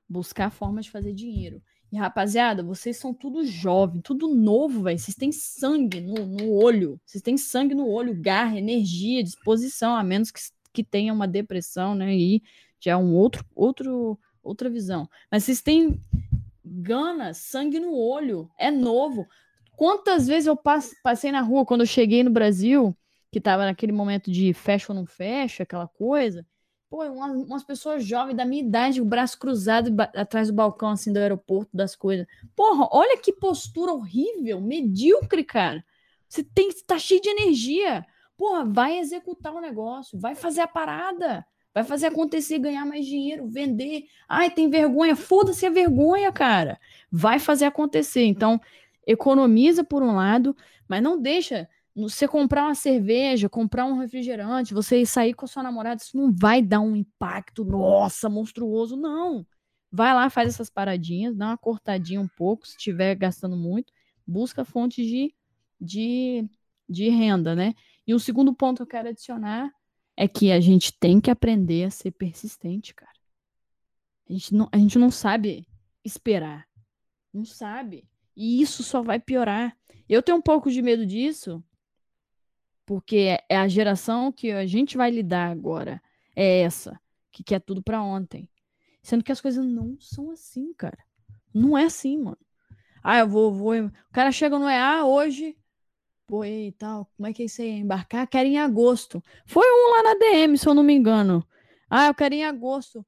Buscar formas de fazer dinheiro. E rapaziada, vocês são tudo jovem, tudo novo, velho. Vocês têm sangue no, no olho. Vocês têm sangue no olho, garra, energia, disposição, a menos que, que tenha uma depressão, né? E já é um outro, outro, outra visão. Mas vocês têm gana, sangue no olho. É novo. Quantas vezes eu passei na rua quando eu cheguei no Brasil, que tava naquele momento de fecha ou não fecha, aquela coisa. pô, umas, umas pessoas jovens da minha idade, o braço cruzado atrás do balcão, assim, do aeroporto, das coisas. Porra, olha que postura horrível, medíocre, cara. Você tem, tá cheio de energia. Porra, vai executar o negócio, vai fazer a parada, vai fazer acontecer, ganhar mais dinheiro, vender. Ai, tem vergonha, foda-se a vergonha, cara. Vai fazer acontecer. Então, economiza por um lado, mas não deixa você comprar uma cerveja, comprar um refrigerante, você sair com a sua namorada, isso não vai dar um impacto, nossa, monstruoso, não. Vai lá, faz essas paradinhas, dá uma cortadinha um pouco, se estiver gastando muito, busca fontes de, de, de renda, né? E o segundo ponto que eu quero adicionar é que a gente tem que aprender a ser persistente, cara. A gente não, a gente não sabe esperar. Não sabe. E isso só vai piorar. Eu tenho um pouco de medo disso, porque é a geração que a gente vai lidar agora. É essa, que quer tudo para ontem. Sendo que as coisas não são assim, cara. Não é assim, mano. Ah, eu vou, vou. O cara chega no EA hoje, pô, e tal, como é que é isso aí? Embarcar? Quero em agosto. Foi um lá na DM, se eu não me engano. Ah, eu quero em agosto.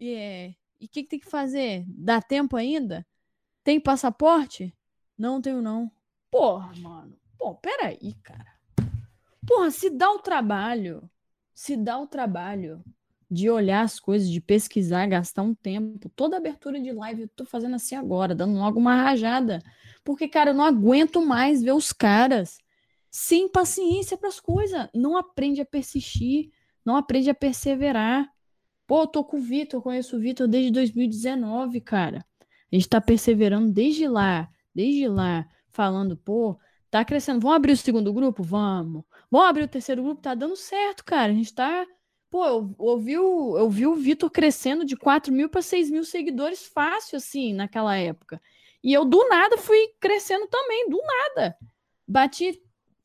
E é, o que, que tem que fazer? Dá tempo ainda? Tem passaporte? Não tenho, não. Porra, mano. Pô, peraí, cara. Porra, se dá o trabalho, se dá o trabalho de olhar as coisas, de pesquisar, gastar um tempo. Toda abertura de live eu tô fazendo assim agora, dando logo uma rajada. Porque, cara, eu não aguento mais ver os caras sem paciência para as coisas. Não aprende a persistir, não aprende a perseverar. Pô, eu tô com o Vitor, conheço o Vitor desde 2019, cara. A gente tá perseverando desde lá, desde lá, falando, pô, tá crescendo. Vamos abrir o segundo grupo? Vamos. Vamos abrir o terceiro grupo? Tá dando certo, cara. A gente tá Pô, eu, eu vi o, eu vi o Vitor crescendo de 4 mil para 6 mil seguidores fácil, assim, naquela época. E eu, do nada, fui crescendo também, do nada. Bati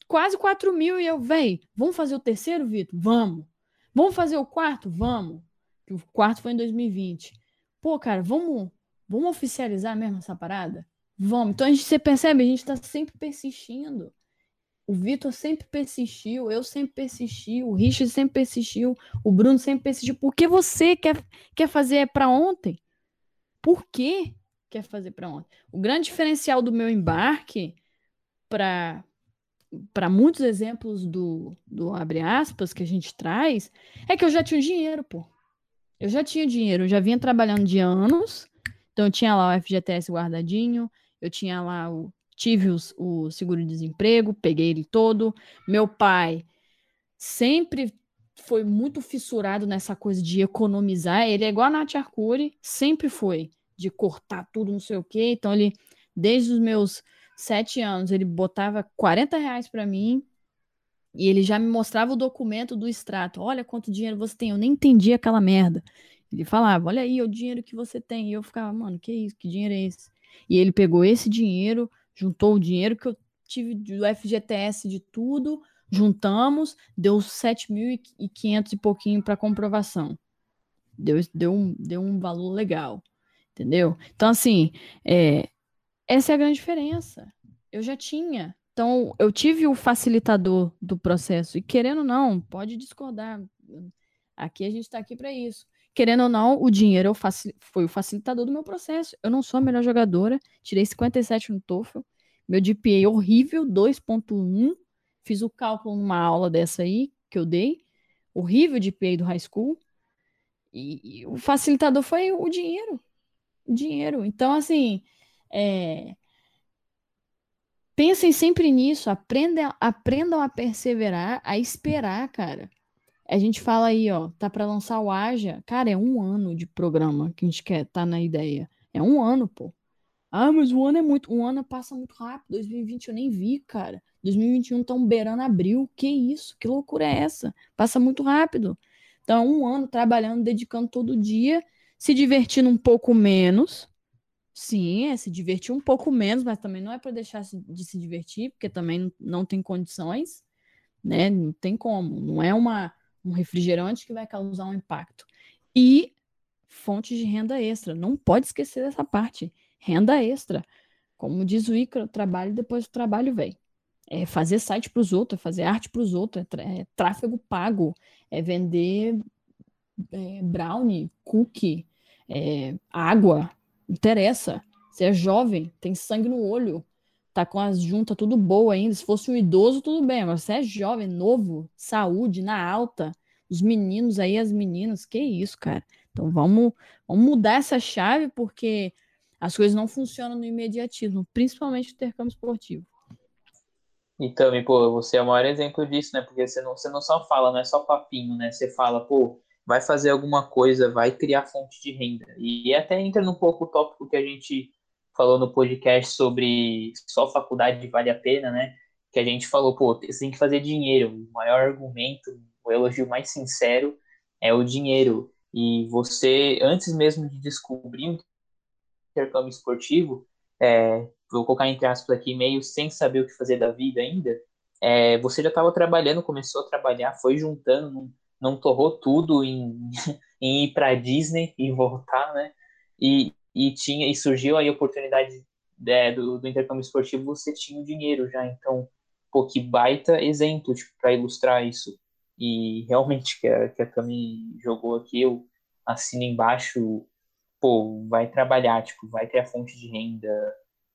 quase 4 mil e eu, véi, vamos fazer o terceiro, Vitor? Vamos. Vamos fazer o quarto? Vamos. O quarto foi em 2020. Pô, cara, vamos, vamos oficializar mesmo essa parada? Vamos. Então a gente, você percebe, a gente tá sempre persistindo. O Vitor sempre persistiu, eu sempre persisti, o Richard sempre persistiu, o Bruno sempre persistiu. Por que você quer, quer fazer para ontem? Por que quer fazer para ontem? O grande diferencial do meu embarque para para muitos exemplos do, do abre aspas que a gente traz, é que eu já tinha dinheiro, pô. Eu já tinha dinheiro, eu já vinha trabalhando de anos, então eu tinha lá o FGTS guardadinho, eu tinha lá o tive os, o seguro-desemprego, peguei ele todo. Meu pai sempre foi muito fissurado nessa coisa de economizar. Ele é igual a Nath Arcuri, sempre foi de cortar tudo, não sei o quê. Então, ele, desde os meus sete anos, ele botava 40 reais para mim e ele já me mostrava o documento do extrato. Olha quanto dinheiro você tem. Eu nem entendia aquela merda. Ele falava, olha aí o dinheiro que você tem. E eu ficava, mano, que isso? Que dinheiro é esse? E ele pegou esse dinheiro, juntou o dinheiro que eu tive do FGTS de tudo, juntamos, deu 7.500 e pouquinho para comprovação. Deu, deu, um, deu um valor legal, entendeu? Então, assim, é, essa é a grande diferença. Eu já tinha. Então, eu tive o facilitador do processo. E querendo ou não, pode discordar. Aqui a gente está aqui para isso. Querendo ou não, o dinheiro foi o facilitador do meu processo. Eu não sou a melhor jogadora, tirei 57 no TOEFL, meu GPA horrível, 2.1. Fiz o cálculo numa aula dessa aí que eu dei, horrível GPA do high school. E, e o facilitador foi o dinheiro. O dinheiro. Então, assim, é... pensem sempre nisso, aprendam, aprendam a perseverar, a esperar, cara. A gente fala aí, ó, tá para lançar o Aja. Cara, é um ano de programa que a gente quer tá na ideia. É um ano, pô. Ah, mas um ano é muito. Um ano passa muito rápido. 2020 eu nem vi, cara. 2021 tão beirando abril. Que isso? Que loucura é essa? Passa muito rápido. Então, um ano trabalhando, dedicando todo dia, se divertindo um pouco menos. Sim, é se divertir um pouco menos, mas também não é para deixar de se divertir, porque também não tem condições, né? Não tem como. Não é uma um refrigerante que vai causar um impacto. E fontes de renda extra. Não pode esquecer dessa parte. Renda extra. Como diz o Icaro, trabalho depois do trabalho vem. É fazer site para os outros, é fazer arte para os outros, é, é, tráfego pago, é vender é, brownie, cookie, é, água, interessa. Você é jovem, tem sangue no olho, tá com as juntas tudo boa ainda. Se fosse um idoso, tudo bem. Agora você é jovem, novo, saúde, na alta. Os meninos aí, as meninas, que isso, cara. Então vamos, vamos mudar essa chave, porque as coisas não funcionam no imediatismo, principalmente no intercâmbio esportivo. E também, pô, você é o maior exemplo disso, né? Porque você não, você não só fala, não é só papinho, né? Você fala, pô, vai fazer alguma coisa, vai criar fonte de renda. E até entra num pouco o tópico que a gente falou no podcast sobre só faculdade vale a pena, né? Que a gente falou, pô, você tem que fazer dinheiro. O maior argumento, o elogio mais sincero é o dinheiro. E você, antes mesmo de descobrir um intercâmbio esportivo, é, vou colocar entre aspas aqui, meio sem saber o que fazer da vida ainda, é, você já estava trabalhando, começou a trabalhar, foi juntando, não, não torrou tudo em, em ir para Disney e voltar, né? E, e tinha e surgiu aí a oportunidade é, do, do intercâmbio esportivo, você tinha o dinheiro já, então, pô, que baita exemplo tipo, para ilustrar isso. E realmente que a, que a Cami jogou aqui, eu assino embaixo, pô, vai trabalhar, tipo, vai ter a fonte de renda,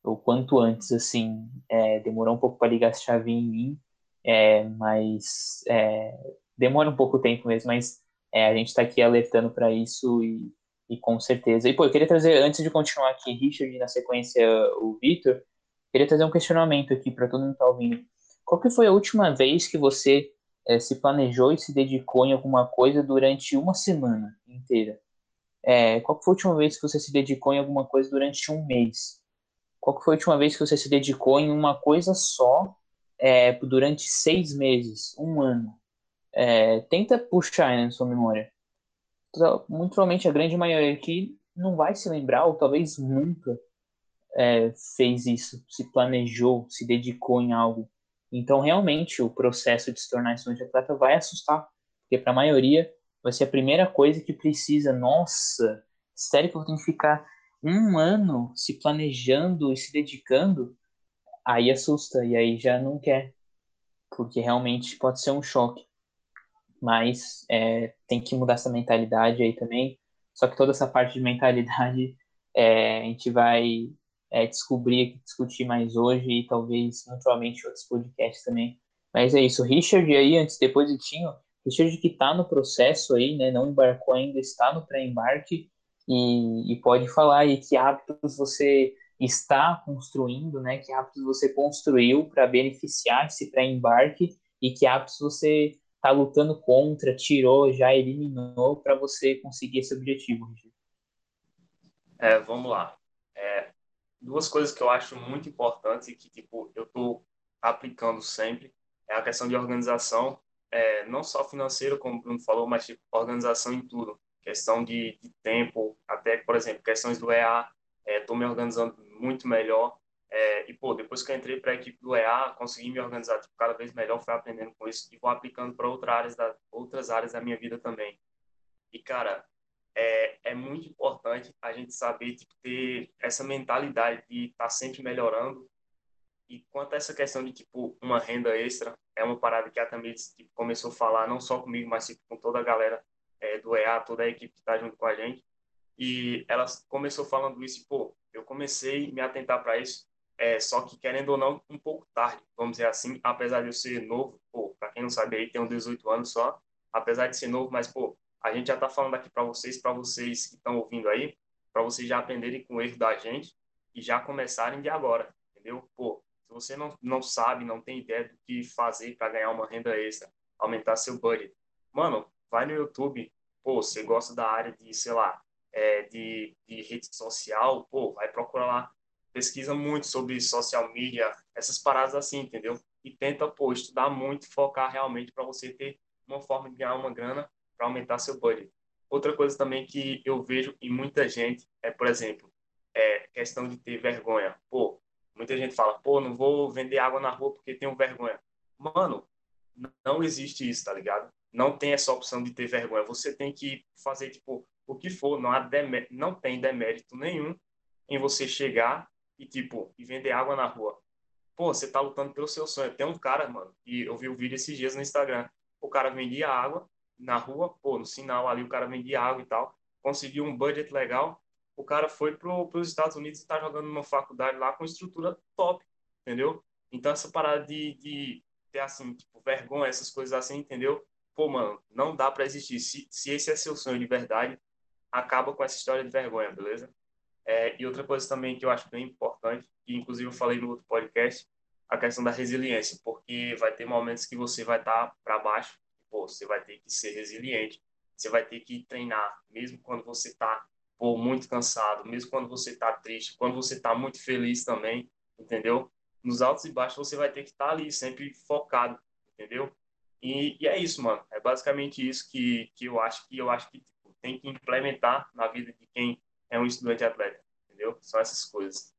o quanto antes, assim, é, demorou um pouco para ligar essa chave em mim, é, mas é, demora um pouco tempo mesmo, mas é, a gente está aqui alertando para isso e, e com certeza. E, pô, eu queria trazer, antes de continuar aqui, Richard, na sequência o Vitor, queria trazer um questionamento aqui para todo mundo que está ouvindo. Qual que foi a última vez que você é, se planejou e se dedicou em alguma coisa durante uma semana inteira? É, qual foi a última vez que você se dedicou em alguma coisa durante um mês? Qual foi a última vez que você se dedicou em uma coisa só é, durante seis meses, um ano? É, tenta puxar né, na sua memória. Muito provavelmente a grande maioria aqui não vai se lembrar, ou talvez nunca é, fez isso, se planejou, se dedicou em algo. Então, realmente, o processo de se tornar estudante atleta vai assustar, porque para a maioria vai ser a primeira coisa que precisa. Nossa, sério que eu tenho que ficar um ano se planejando e se dedicando, aí assusta e aí já não quer, porque realmente pode ser um choque. Mas é, tem que mudar essa mentalidade aí também. Só que toda essa parte de mentalidade é, a gente vai é, descobrir, discutir mais hoje e talvez, naturalmente, outros podcasts também. Mas é isso. Richard aí, antes, depois de Tinho, Richard que está no processo aí, né, não embarcou ainda, está no pré-embarque, e, e pode falar aí que hábitos você está construindo, né? Que hábitos você construiu para beneficiar esse pré-embarque e que hábitos você está lutando contra, tirou, já eliminou para você conseguir esse objetivo. É, vamos lá. É, duas coisas que eu acho muito importantes e que tipo eu estou aplicando sempre é a questão de organização, é, não só financeira, como o Bruno falou, mas tipo, organização em tudo questão de, de tempo, até, por exemplo, questões do EA, estou é, me organizando muito melhor. É, e, pô, depois que eu entrei para a equipe do EA, consegui me organizar tipo, cada vez melhor, fui aprendendo com isso e vou aplicando para outra áreas da, outras áreas da minha vida também. E, cara, é, é muito importante a gente saber tipo, ter essa mentalidade de estar tá sempre melhorando. E quanto a essa questão de, tipo, uma renda extra, é uma parada que a Tamires tipo, começou a falar, não só comigo, mas tipo, com toda a galera é, do EA, toda a equipe que está junto com a gente. E ela começou falando isso e, pô, eu comecei a me atentar para isso, é, só que, querendo ou não, um pouco tarde, vamos dizer assim, apesar de eu ser novo, pô, para quem não sabe aí, tenho 18 anos só, apesar de ser novo, mas, pô, a gente já está falando aqui para vocês, para vocês que estão ouvindo aí, para vocês já aprenderem com o erro da gente e já começarem de agora, entendeu? Pô, se você não, não sabe, não tem ideia do que fazer para ganhar uma renda extra, aumentar seu budget, mano, vai no YouTube, pô, você gosta da área de, sei lá, é, de, de rede social, pô, vai procurar lá, pesquisa muito sobre social media, essas paradas assim, entendeu? E tenta, pô, estudar muito, focar realmente para você ter uma forma de ganhar uma grana para aumentar seu budget. Outra coisa também que eu vejo em muita gente é, por exemplo, é questão de ter vergonha. Pô, muita gente fala, pô, não vou vender água na rua porque tenho vergonha. Mano, não existe isso, tá ligado? não tem essa opção de ter vergonha. Você tem que fazer tipo o que for, não há não tem demérito nenhum em você chegar e tipo e vender água na rua. Pô, você tá lutando pelo seu sonho. Tem um cara, mano, e eu vi o um vídeo esses dias no Instagram. O cara vendia água na rua, pô, no sinal ali o cara vendia água e tal, conseguiu um budget legal, o cara foi para os Estados Unidos e está jogando numa faculdade lá com estrutura top, entendeu? Então essa parada de, de ter assim, tipo, vergonha, essas coisas assim, entendeu? Pô, mano, não dá para existir. Se, se esse é seu sonho de verdade, acaba com essa história de vergonha, beleza? É, e outra coisa também que eu acho bem importante, que inclusive eu falei no outro podcast, a questão da resiliência, porque vai ter momentos que você vai estar tá para baixo, pô, você vai ter que ser resiliente, você vai ter que treinar, mesmo quando você está muito cansado, mesmo quando você está triste, quando você está muito feliz também, entendeu? Nos altos e baixos você vai ter que estar tá ali, sempre focado, entendeu? E, e, é isso, mano. É basicamente isso que, que eu acho que eu acho que tipo, tem que implementar na vida de quem é um estudante atleta, entendeu? São essas coisas.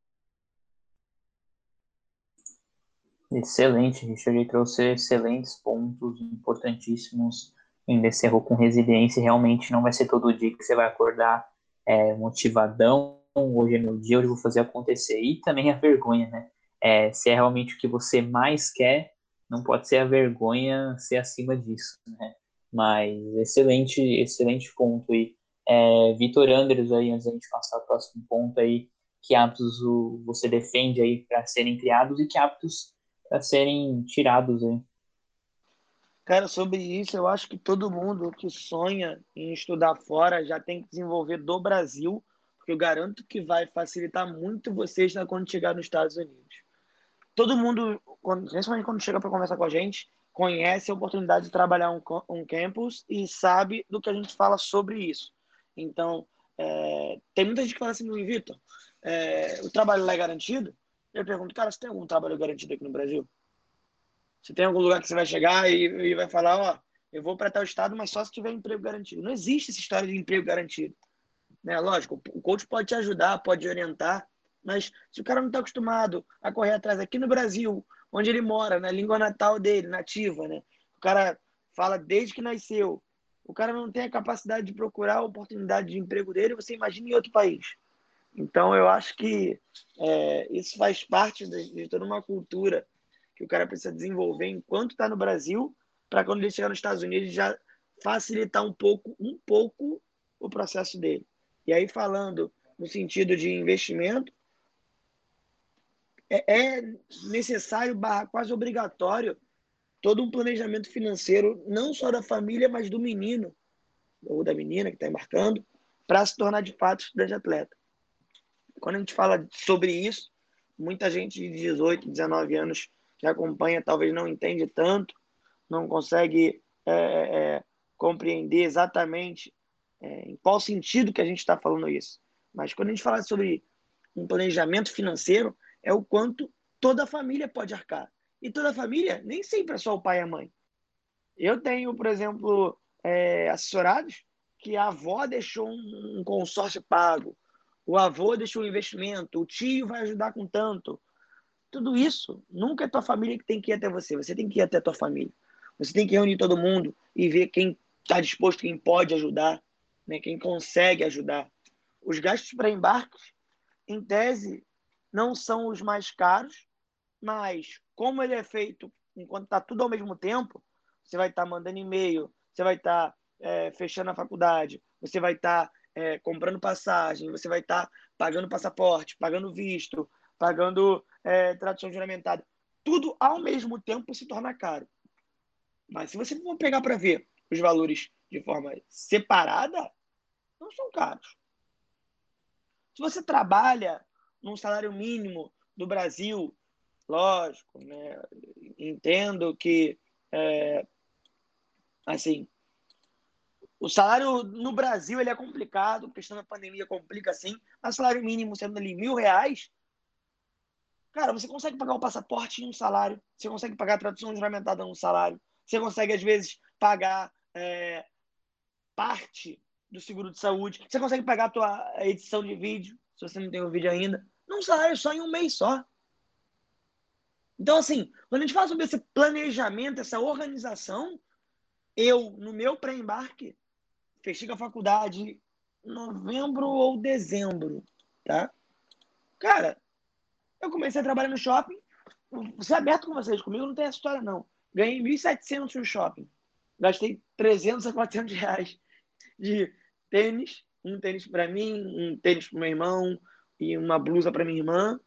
Excelente, Richard. Trouxe excelentes pontos importantíssimos. Ainda encerrou com resiliência. Realmente não vai ser todo dia que você vai acordar é, motivadão. Hoje é meu dia, hoje vou fazer acontecer. E também a vergonha, né? É, se é realmente o que você mais quer, não pode ser a vergonha ser acima disso, né? Mas excelente, excelente ponto aí. É, Vitor Andres aí, antes da gente passar o próximo ponto aí, que hábitos você defende aí para serem criados e que hábitos para serem tirados aí? Cara, sobre isso, eu acho que todo mundo que sonha em estudar fora já tem que desenvolver do Brasil, porque eu garanto que vai facilitar muito vocês quando chegar nos Estados Unidos. Todo mundo, principalmente quando chega para conversar com a gente, conhece a oportunidade de trabalhar um, um campus e sabe do que a gente fala sobre isso. Então, é, tem muita gente que fala assim, Vitor, é, o trabalho lá é garantido? Eu pergunto, cara, você tem algum trabalho garantido aqui no Brasil? Você tem algum lugar que você vai chegar e, e vai falar, ó, eu vou para tal estado, mas só se tiver emprego garantido. Não existe essa história de emprego garantido. Né? Lógico, o coach pode te ajudar, pode orientar, mas se o cara não está acostumado a correr atrás aqui no Brasil, onde ele mora, na língua natal dele, nativa, né? O cara fala desde que nasceu. O cara não tem a capacidade de procurar a oportunidade de emprego dele, você imagina em outro país. Então, eu acho que é, isso faz parte de, de, toda uma cultura que o cara precisa desenvolver enquanto está no Brasil, para quando ele chegar nos Estados Unidos já facilitar um pouco, um pouco o processo dele. E aí, falando no sentido de investimento, é, é necessário, quase obrigatório, todo um planejamento financeiro, não só da família, mas do menino ou da menina que está embarcando, para se tornar de fato estudante atleta. Quando a gente fala sobre isso, muita gente de 18, 19 anos que acompanha talvez não entende tanto, não consegue é, é, compreender exatamente é, em qual sentido que a gente está falando isso. Mas quando a gente fala sobre um planejamento financeiro, é o quanto toda a família pode arcar. E toda a família, nem sempre é só o pai e a mãe. Eu tenho, por exemplo, é, assessorados que a avó deixou um, consórcio pago, o avô deixou um investimento, o tio vai ajudar com tanto. Tudo isso nunca é tua família que tem que ir até você, você tem que ir até tua família. Você tem que reunir todo mundo e ver quem está disposto, quem pode ajudar, né? quem consegue ajudar. Os gastos para embarques, em tese, não são os mais caros, mas como ele é feito enquanto está tudo ao mesmo tempo, você vai estar tá mandando e-mail, você vai estar tá, é, fechando a faculdade, você vai estar tá é, comprando passagem, você vai estar tá pagando passaporte, pagando visto, pagando é, tradução juramentada. Tudo ao mesmo tempo se torna caro. Mas se você for pegar para ver os valores de forma separada, não são caros. Se você trabalha num salário mínimo do Brasil, lógico, né? entendo que é, assim o salário no Brasil ele é complicado, questão da pandemia complica assim, mas salário mínimo sendo ali mil reais, cara, você consegue pagar o passaporte em um salário, você consegue pagar a tradução juramentada num salário, você consegue às vezes pagar é, parte do seguro de saúde, você consegue pagar a tua edição de vídeo, se você não tem o vídeo ainda, num salário só em um mês só. Então, assim, quando a gente fala sobre esse planejamento, essa organização, eu, no meu pré-embarque, fechei a faculdade em novembro ou dezembro, tá? Cara, eu comecei a trabalhar no shopping. Vou ser aberto com vocês, comigo não tem essa história, não. Ganhei 1.700 no shopping. gastei 300 a 400 reais de tênis, um tênis para mim, um tênis para meu irmão e uma blusa para minha irmã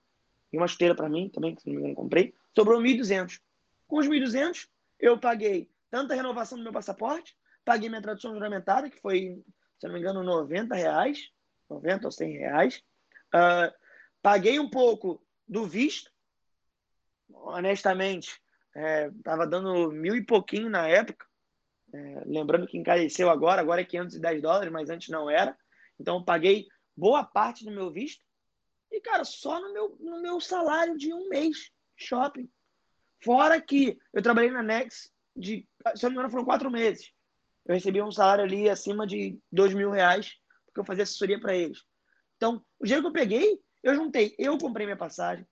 e uma esteira para mim também, que não comprei. Sobrou 1.200. Com os 1.200, eu paguei tanto a renovação do meu passaporte, paguei minha tradução juramentada, que foi, se não me engano, 90 reais, 90 ou 100 reais. Uh, paguei um pouco do visto, honestamente, estava é, dando mil e pouquinho na época. É, lembrando que encareceu agora, agora é 510 dólares, mas antes não era. Então, paguei boa parte do meu visto. E, cara, só no meu, no meu salário de um mês shopping. Fora que eu trabalhei na Nex de, se não me engano, foram quatro meses. Eu recebi um salário ali acima de dois mil reais, porque eu fazia assessoria para eles. Então, o dinheiro que eu peguei, eu juntei. Eu comprei minha passagem.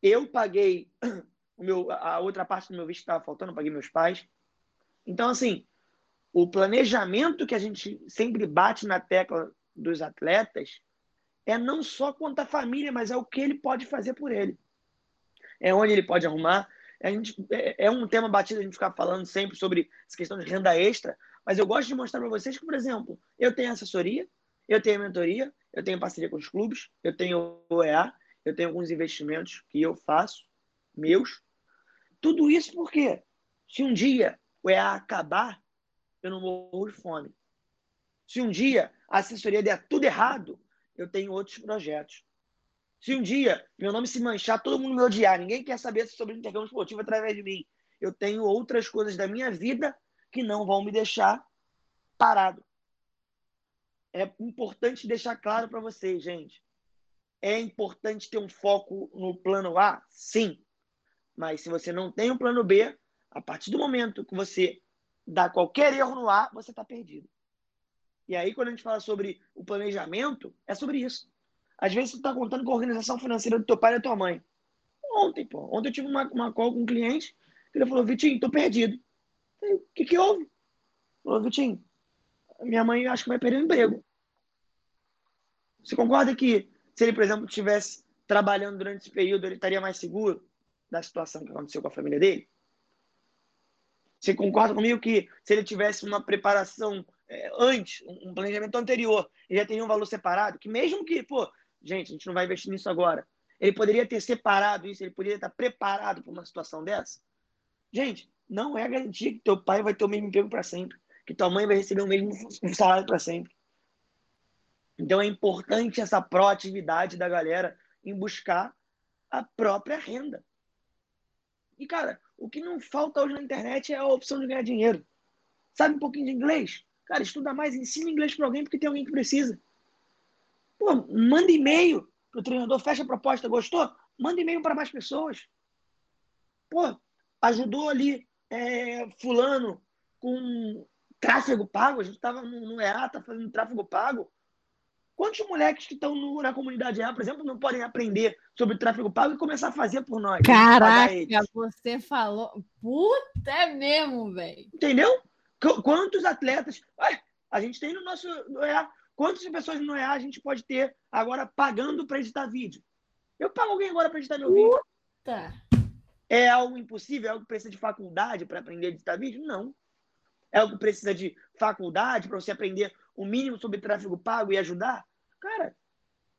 Eu paguei o meu, a outra parte do meu visto que estava faltando, eu paguei meus pais. Então, assim, o planejamento que a gente sempre bate na tecla dos atletas é não só quanto à família, mas é o que ele pode fazer por ele. É onde ele pode arrumar. A gente, é, é um tema batido a gente ficar falando sempre sobre essa questão de renda extra, mas eu gosto de mostrar para vocês que, por exemplo, eu tenho assessoria, eu tenho mentoria, eu tenho parceria com os clubes, eu tenho OEA, eu tenho alguns investimentos que eu faço, meus. Tudo isso porque se um dia o EA acabar, eu não morro de fome. Se um dia a assessoria der tudo errado, eu tenho outros projetos. Se um dia meu nome se manchar, todo mundo me odiar, ninguém quer saber sobre o intercâmbio esportivo através de mim, eu tenho outras coisas da minha vida que não vão me deixar parado. É importante deixar claro para vocês, gente. É importante ter um foco no plano A? Sim. Mas se você não tem um plano B, a partir do momento que você dá qualquer erro no A, você está perdido. E aí, quando a gente fala sobre o planejamento, é sobre isso. Às vezes, você está contando com a organização financeira do teu pai e da tua mãe. Ontem, pô. Ontem eu tive uma, uma call com um cliente que ele falou, Vitinho, tô perdido. Falei, o que que houve? Falou, Vitinho, minha mãe acho que vai perder o emprego. Você concorda que se ele, por exemplo, estivesse trabalhando durante esse período, ele estaria mais seguro da situação que aconteceu com a família dele? Você concorda comigo que se ele tivesse uma preparação é, antes, um planejamento anterior, ele já teria um valor separado? Que mesmo que, pô, gente, a gente não vai investir nisso agora. Ele poderia ter separado isso, ele poderia estar preparado para uma situação dessa? Gente, não é garantia que teu pai vai ter o mesmo emprego para sempre, que tua mãe vai receber o mesmo salário para sempre. Então é importante essa proatividade da galera em buscar a própria renda. E, cara, o que não falta hoje na internet é a opção de ganhar dinheiro. Sabe um pouquinho de inglês? Cara, estuda mais, ensina inglês para alguém porque tem alguém que precisa. Pô, manda e-mail pro treinador, fecha a proposta, gostou? Manda e-mail para mais pessoas. Pô, ajudou ali é, fulano com tráfego pago, a gente estava no, no EA, tá fazendo tráfego pago. Quantos moleques que estão na comunidade EA, por exemplo, não podem aprender sobre tráfego pago e começar a fazer por nós? Caraca, você falou. Puta, é mesmo, velho. Entendeu? Quantos atletas. Ué, a gente tem no nosso no EA. Quantas pessoas no EA a gente pode ter agora pagando para editar vídeo? Eu pago alguém agora para editar meu vídeo. Puta. É algo impossível? É algo que precisa de faculdade para aprender a editar vídeo? Não. É algo que precisa de faculdade para você aprender o mínimo sobre tráfego pago e ajudar? Cara,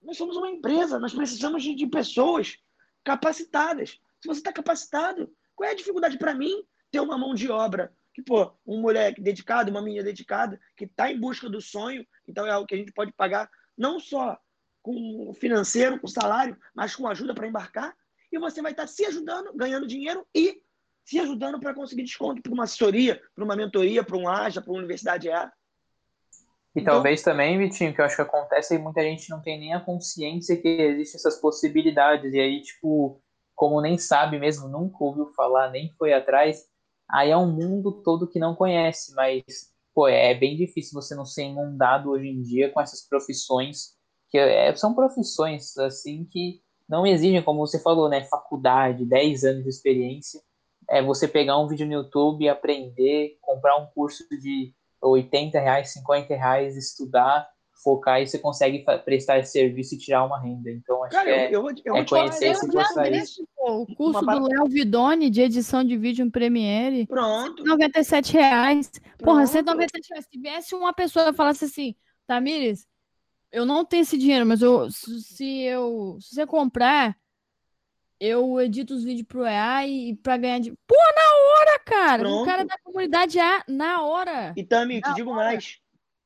nós somos uma empresa, nós precisamos de, de pessoas capacitadas. Se você está capacitado, qual é a dificuldade para mim ter uma mão de obra? Que, pô, um moleque dedicado, uma menina dedicada, que está em busca do sonho, então é algo que a gente pode pagar não só com financeiro, com salário, mas com ajuda para embarcar. E você vai estar tá se ajudando, ganhando dinheiro e se ajudando para conseguir desconto para uma assessoria, para uma mentoria, para um AJA, para uma universidade A. E então, talvez também, Vitinho, que eu acho que acontece e muita gente não tem nem a consciência que existem essas possibilidades. E aí, tipo, como nem sabe mesmo, nunca ouviu falar, nem foi atrás, aí é um mundo todo que não conhece. Mas, pô, é bem difícil você não ser inundado hoje em dia com essas profissões, que é, são profissões, assim, que não exigem, como você falou, né, faculdade, 10 anos de experiência. É você pegar um vídeo no YouTube, aprender, comprar um curso de 80 reais, 50 reais, estudar, focar e você consegue prestar esse serviço e tirar uma renda. Então, acho Cara, que é, eu, eu, eu é conhecer esse processo. O curso do Léo Vidoni de edição de vídeo em Premiere. Pronto. 97 reais. Porra, 197 reais. Se viesse uma pessoa falasse assim, Tamires, eu não tenho esse dinheiro, mas eu, se eu se você comprar, eu edito os vídeos pro EA e pra ganhar de. Pô, na hora, cara! Pronto. O cara da comunidade A, na hora. E Tami, te digo hora. mais.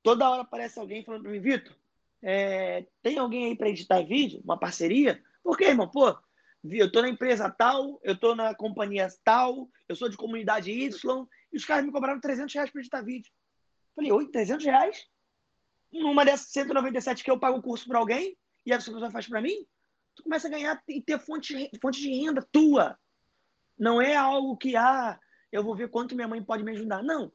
Toda hora aparece alguém falando pra mim, Vitor, é, tem alguém aí pra editar vídeo? Uma parceria? Por quê, irmão? Pô, eu tô na empresa tal, eu tô na companhia tal, eu sou de comunidade Y, e os caras me cobraram 300 reais pra editar vídeo. Falei, oi, 300 reais? Numa dessas 197 que eu pago o curso pra alguém, e a pessoa faz pra mim? tu começa a ganhar e ter fonte, fonte de renda tua. Não é algo que, ah, eu vou ver quanto minha mãe pode me ajudar. Não.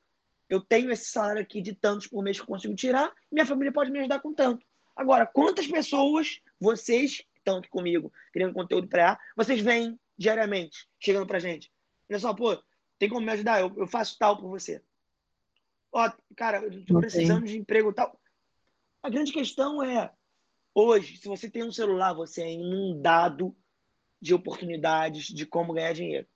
Eu tenho esse salário aqui de tantos por mês que eu consigo tirar, minha família pode me ajudar com tanto. Agora, quantas pessoas, vocês aqui comigo, criando conteúdo para vocês vêm diariamente, chegando pra gente. Olha só, pô, tem como me ajudar? Eu, eu faço tal por você. Ó, cara, eu tô precisando de emprego tal. A grande questão é, Hoje, se você tem um celular, você é inundado de oportunidades de como ganhar dinheiro.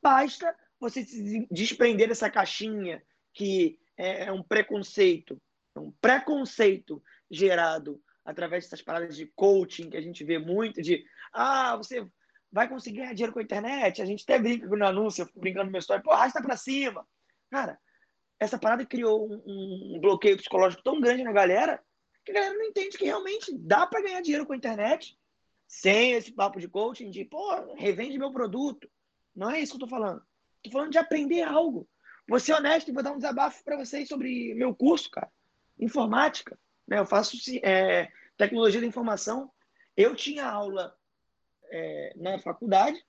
Basta você se desprender dessa caixinha que é, é um preconceito, é um preconceito gerado através dessas paradas de coaching que a gente vê muito, de ah, você vai conseguir ganhar dinheiro com a internet, a gente até brinca no anúncio, eu fico brincando no meu story, pô, arrasta pra cima. Cara, essa parada criou um, um bloqueio psicológico tão grande na galera que a galera não entende que realmente dá para ganhar dinheiro com a internet sem esse papo de coaching de, pô, revende meu produto. Não é isso que eu tô falando. Tô falando de aprender algo. Vou ser honesto e vou dar um desabafo para vocês sobre meu curso, cara. Informática. Né? Eu faço é, tecnologia da informação. Eu tinha aula é, na faculdade,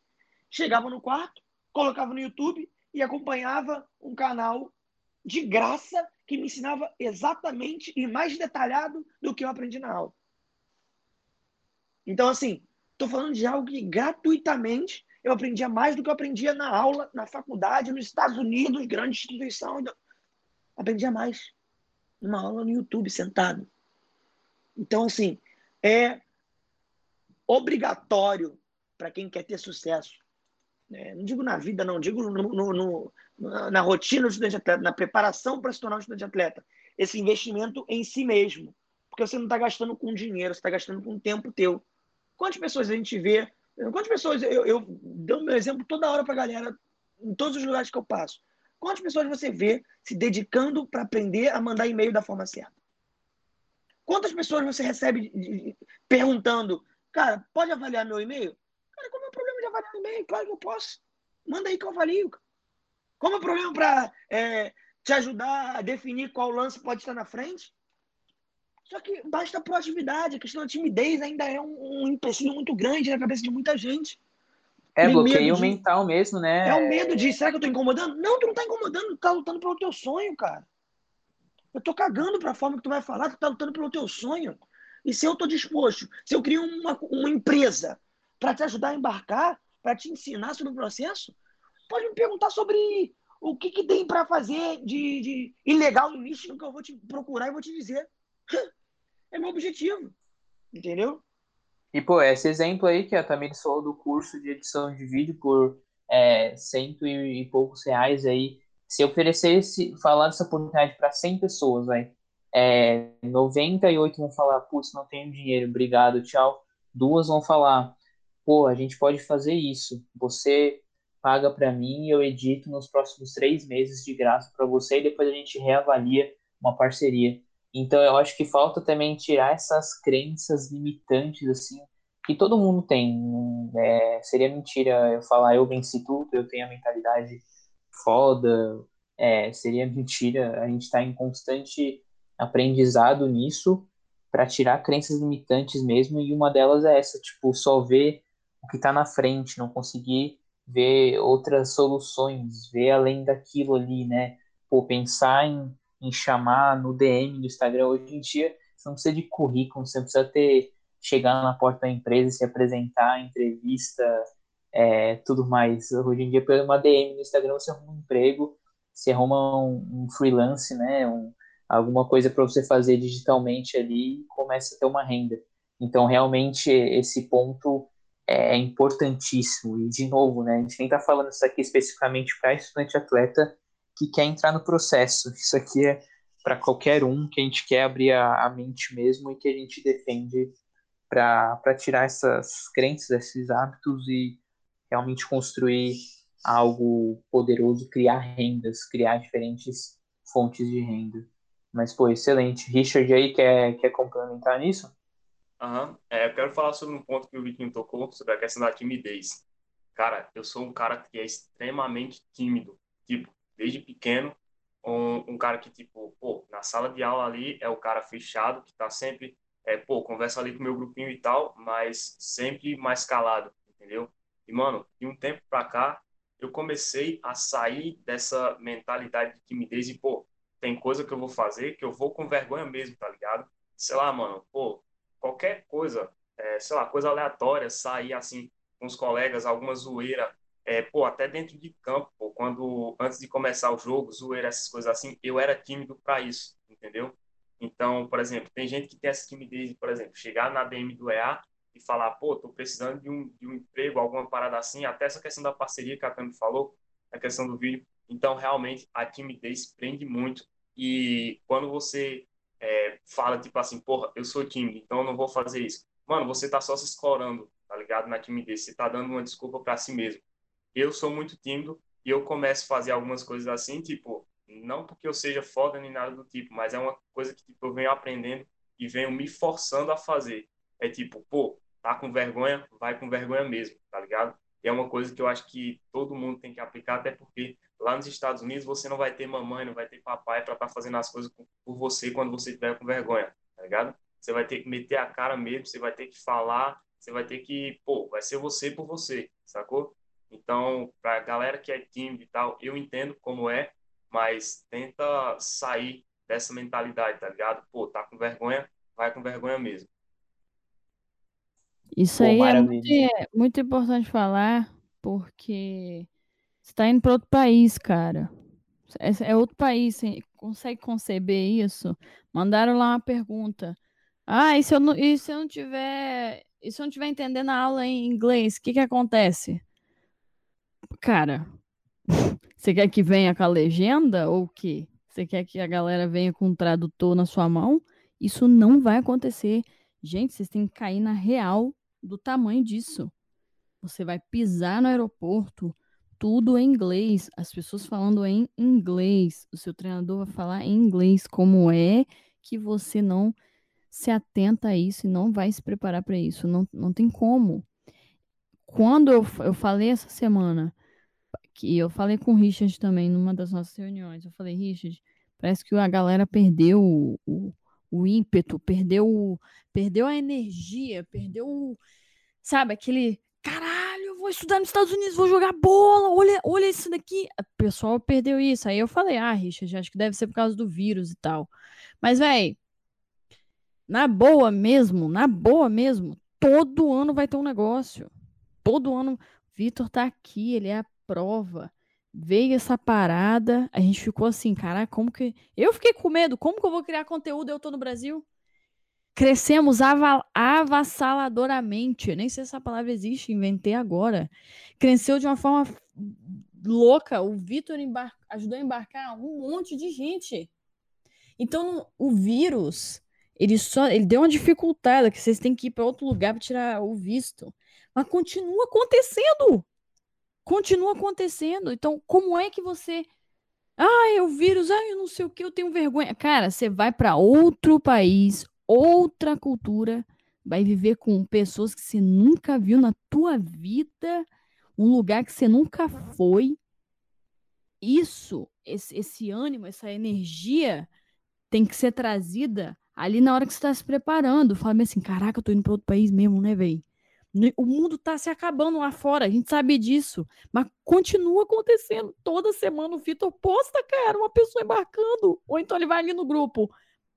chegava no quarto, colocava no YouTube e acompanhava um canal de graça que me ensinava exatamente e mais detalhado do que eu aprendi na aula. Então, assim, estou falando de algo que gratuitamente eu aprendia mais do que eu aprendia na aula, na faculdade, nos Estados Unidos, grande instituição. Aprendia mais numa aula no YouTube, sentado. Então, assim, é obrigatório para quem quer ter sucesso. É, não digo na vida, não, digo no, no, no, na rotina do estudante atleta, na preparação para se tornar um estudante atleta. Esse investimento em si mesmo. Porque você não está gastando com dinheiro, você está gastando com tempo teu. Quantas pessoas a gente vê? Quantas pessoas eu, eu dou meu exemplo toda hora para a galera, em todos os lugares que eu passo. Quantas pessoas você vê se dedicando para aprender a mandar e-mail da forma certa? Quantas pessoas você recebe perguntando, cara, pode avaliar meu e-mail? Cara, qual é o problema de avaliar e-mail? Claro que eu posso. Manda aí que eu avalio. Como é o problema para é, te ajudar a definir qual lance pode estar na frente? Só que basta proatividade. A questão da timidez ainda é um, um empecilho muito grande na cabeça de muita gente. É Tem bloqueio de... mental mesmo, né? É o medo de, será que eu tô incomodando? Não, tu não tá incomodando, tu tá lutando pelo teu sonho, cara. Eu tô cagando pra forma que tu vai falar, tu tá lutando pelo teu sonho. E se eu tô disposto, se eu crio uma, uma empresa para te ajudar a embarcar, para te ensinar sobre o processo, pode me perguntar sobre o que, que tem para fazer de, de ilegal no nicho que eu vou te procurar e vou te dizer. É meu objetivo. Entendeu? E, pô, esse exemplo aí que a Tamir falou do curso de edição de vídeo por é, cento e poucos reais aí, se oferecesse, falar dessa oportunidade para 100 pessoas, vai, é, 98 vão falar, putz, não tenho dinheiro, obrigado, tchau. Duas vão falar, pô, a gente pode fazer isso. Você paga para mim e eu edito nos próximos três meses de graça para você e depois a gente reavalia uma parceria. Então eu acho que falta também tirar essas crenças limitantes assim que todo mundo tem. É, seria mentira eu falar eu venci tudo, eu tenho a mentalidade foda. É, seria mentira a gente estar tá em constante aprendizado nisso para tirar crenças limitantes mesmo e uma delas é essa, tipo, só ver o que está na frente, não conseguir ver outras soluções, ver além daquilo ali, né? Pô, pensar em, em chamar no DM do Instagram hoje em dia, você não precisa de currículo, você não precisa ter chegar na porta da empresa, se apresentar, entrevista, é, tudo mais. Hoje em dia, pela uma DM no Instagram, você arruma um emprego, você arruma um, um freelance, né? Um, alguma coisa para você fazer digitalmente ali e começa a ter uma renda. Então, realmente, esse ponto é importantíssimo. E, de novo, né, a gente nem está falando isso aqui especificamente para estudante atleta que quer entrar no processo. Isso aqui é para qualquer um que a gente quer abrir a, a mente mesmo e que a gente defende para tirar essas crenças, esses hábitos e realmente construir algo poderoso, criar rendas, criar diferentes fontes de renda. Mas, pô, excelente. Richard aí quer, quer complementar nisso? Uhum. É, eu quero falar sobre um ponto que o Vitinho tocou, sobre a questão da timidez. Cara, eu sou um cara que é extremamente tímido. Tipo, desde pequeno, um, um cara que, tipo, pô, na sala de aula ali é o cara fechado, que tá sempre, é, pô, conversa ali com o meu grupinho e tal, mas sempre mais calado, entendeu? E, mano, de um tempo pra cá, eu comecei a sair dessa mentalidade de timidez e, pô, tem coisa que eu vou fazer que eu vou com vergonha mesmo, tá ligado? Sei lá, mano, pô, qualquer coisa, é, sei lá, coisa aleatória, sair assim com os colegas, alguma zoeira, é, pô, até dentro de campo, pô, quando antes de começar o jogo, zoeira, essas coisas assim, eu era tímido para isso, entendeu? Então, por exemplo, tem gente que tem essa timidez, por exemplo, chegar na DM do EA e falar, pô, tô precisando de um, de um emprego, alguma parada assim, até essa questão da parceria que a Tami falou, a questão do vídeo. Então, realmente, a timidez prende muito. E quando você é, fala, tipo assim, porra, eu sou tímido, então eu não vou fazer isso. Mano, você tá só se escorando, tá ligado? Na timidez. Você tá dando uma desculpa para si mesmo. Eu sou muito tímido e eu começo a fazer algumas coisas assim, tipo, não porque eu seja foda nem nada do tipo, mas é uma coisa que tipo, eu venho aprendendo e venho me forçando a fazer. É tipo, pô, tá com vergonha, vai com vergonha mesmo, tá ligado? E é uma coisa que eu acho que todo mundo tem que aplicar, até porque lá nos Estados Unidos você não vai ter mamãe, não vai ter papai para estar tá fazendo as coisas por você quando você estiver com vergonha, tá ligado? Você vai ter que meter a cara mesmo, você vai ter que falar, você vai ter que, pô, vai ser você por você, sacou? Então, pra galera que é tímida e tal, eu entendo como é, mas tenta sair dessa mentalidade, tá ligado? Pô, tá com vergonha, vai com vergonha mesmo. Isso Pô, aí é muito, é muito, importante falar, porque você está indo para outro país, cara. É, é outro país, você consegue conceber isso? Mandaram lá uma pergunta. Ah, e se eu não, e se eu não tiver. E se eu não tiver entendendo a aula em inglês, o que, que acontece? Cara, você quer que venha com a legenda ou o quê? Você quer que a galera venha com um tradutor na sua mão? Isso não vai acontecer. Gente, vocês têm que cair na real do tamanho disso. Você vai pisar no aeroporto, tudo em inglês, as pessoas falando em inglês, o seu treinador vai falar em inglês. Como é que você não se atenta a isso e não vai se preparar para isso? Não, não tem como. Quando eu, eu falei essa semana, que eu falei com o Richard também numa das nossas reuniões, eu falei, Richard, parece que a galera perdeu o, o o ímpeto, perdeu, perdeu a energia, perdeu, sabe, aquele caralho, eu vou estudar nos Estados Unidos, vou jogar bola, olha, olha isso daqui. O pessoal perdeu isso. Aí eu falei, ah, Richard, acho que deve ser por causa do vírus e tal. Mas, velho, na boa mesmo, na boa mesmo, todo ano vai ter um negócio. Todo ano, Vitor tá aqui, ele é a prova veio essa parada, a gente ficou assim, caraca, como que. Eu fiquei com medo, como que eu vou criar conteúdo? Eu tô no Brasil. Crescemos ava avassaladoramente. Nem sei se essa palavra existe, inventei agora. Cresceu de uma forma louca. O Vitor embar... ajudou a embarcar um monte de gente. Então, o vírus, ele só ele deu uma dificultada que vocês têm que ir para outro lugar para tirar o visto. Mas continua acontecendo continua acontecendo. Então, como é que você. Ah, é o vírus, ah, eu não sei o que, eu tenho vergonha. Cara, você vai para outro país, outra cultura, vai viver com pessoas que você nunca viu na tua vida, um lugar que você nunca foi. Isso, esse, esse ânimo, essa energia tem que ser trazida ali na hora que você está se preparando. Fala assim, caraca, eu tô indo para outro país mesmo, né, velho? O mundo está se acabando lá fora, a gente sabe disso. Mas continua acontecendo. Toda semana o Vitor posta, cara, uma pessoa embarcando. Ou então ele vai ali no grupo.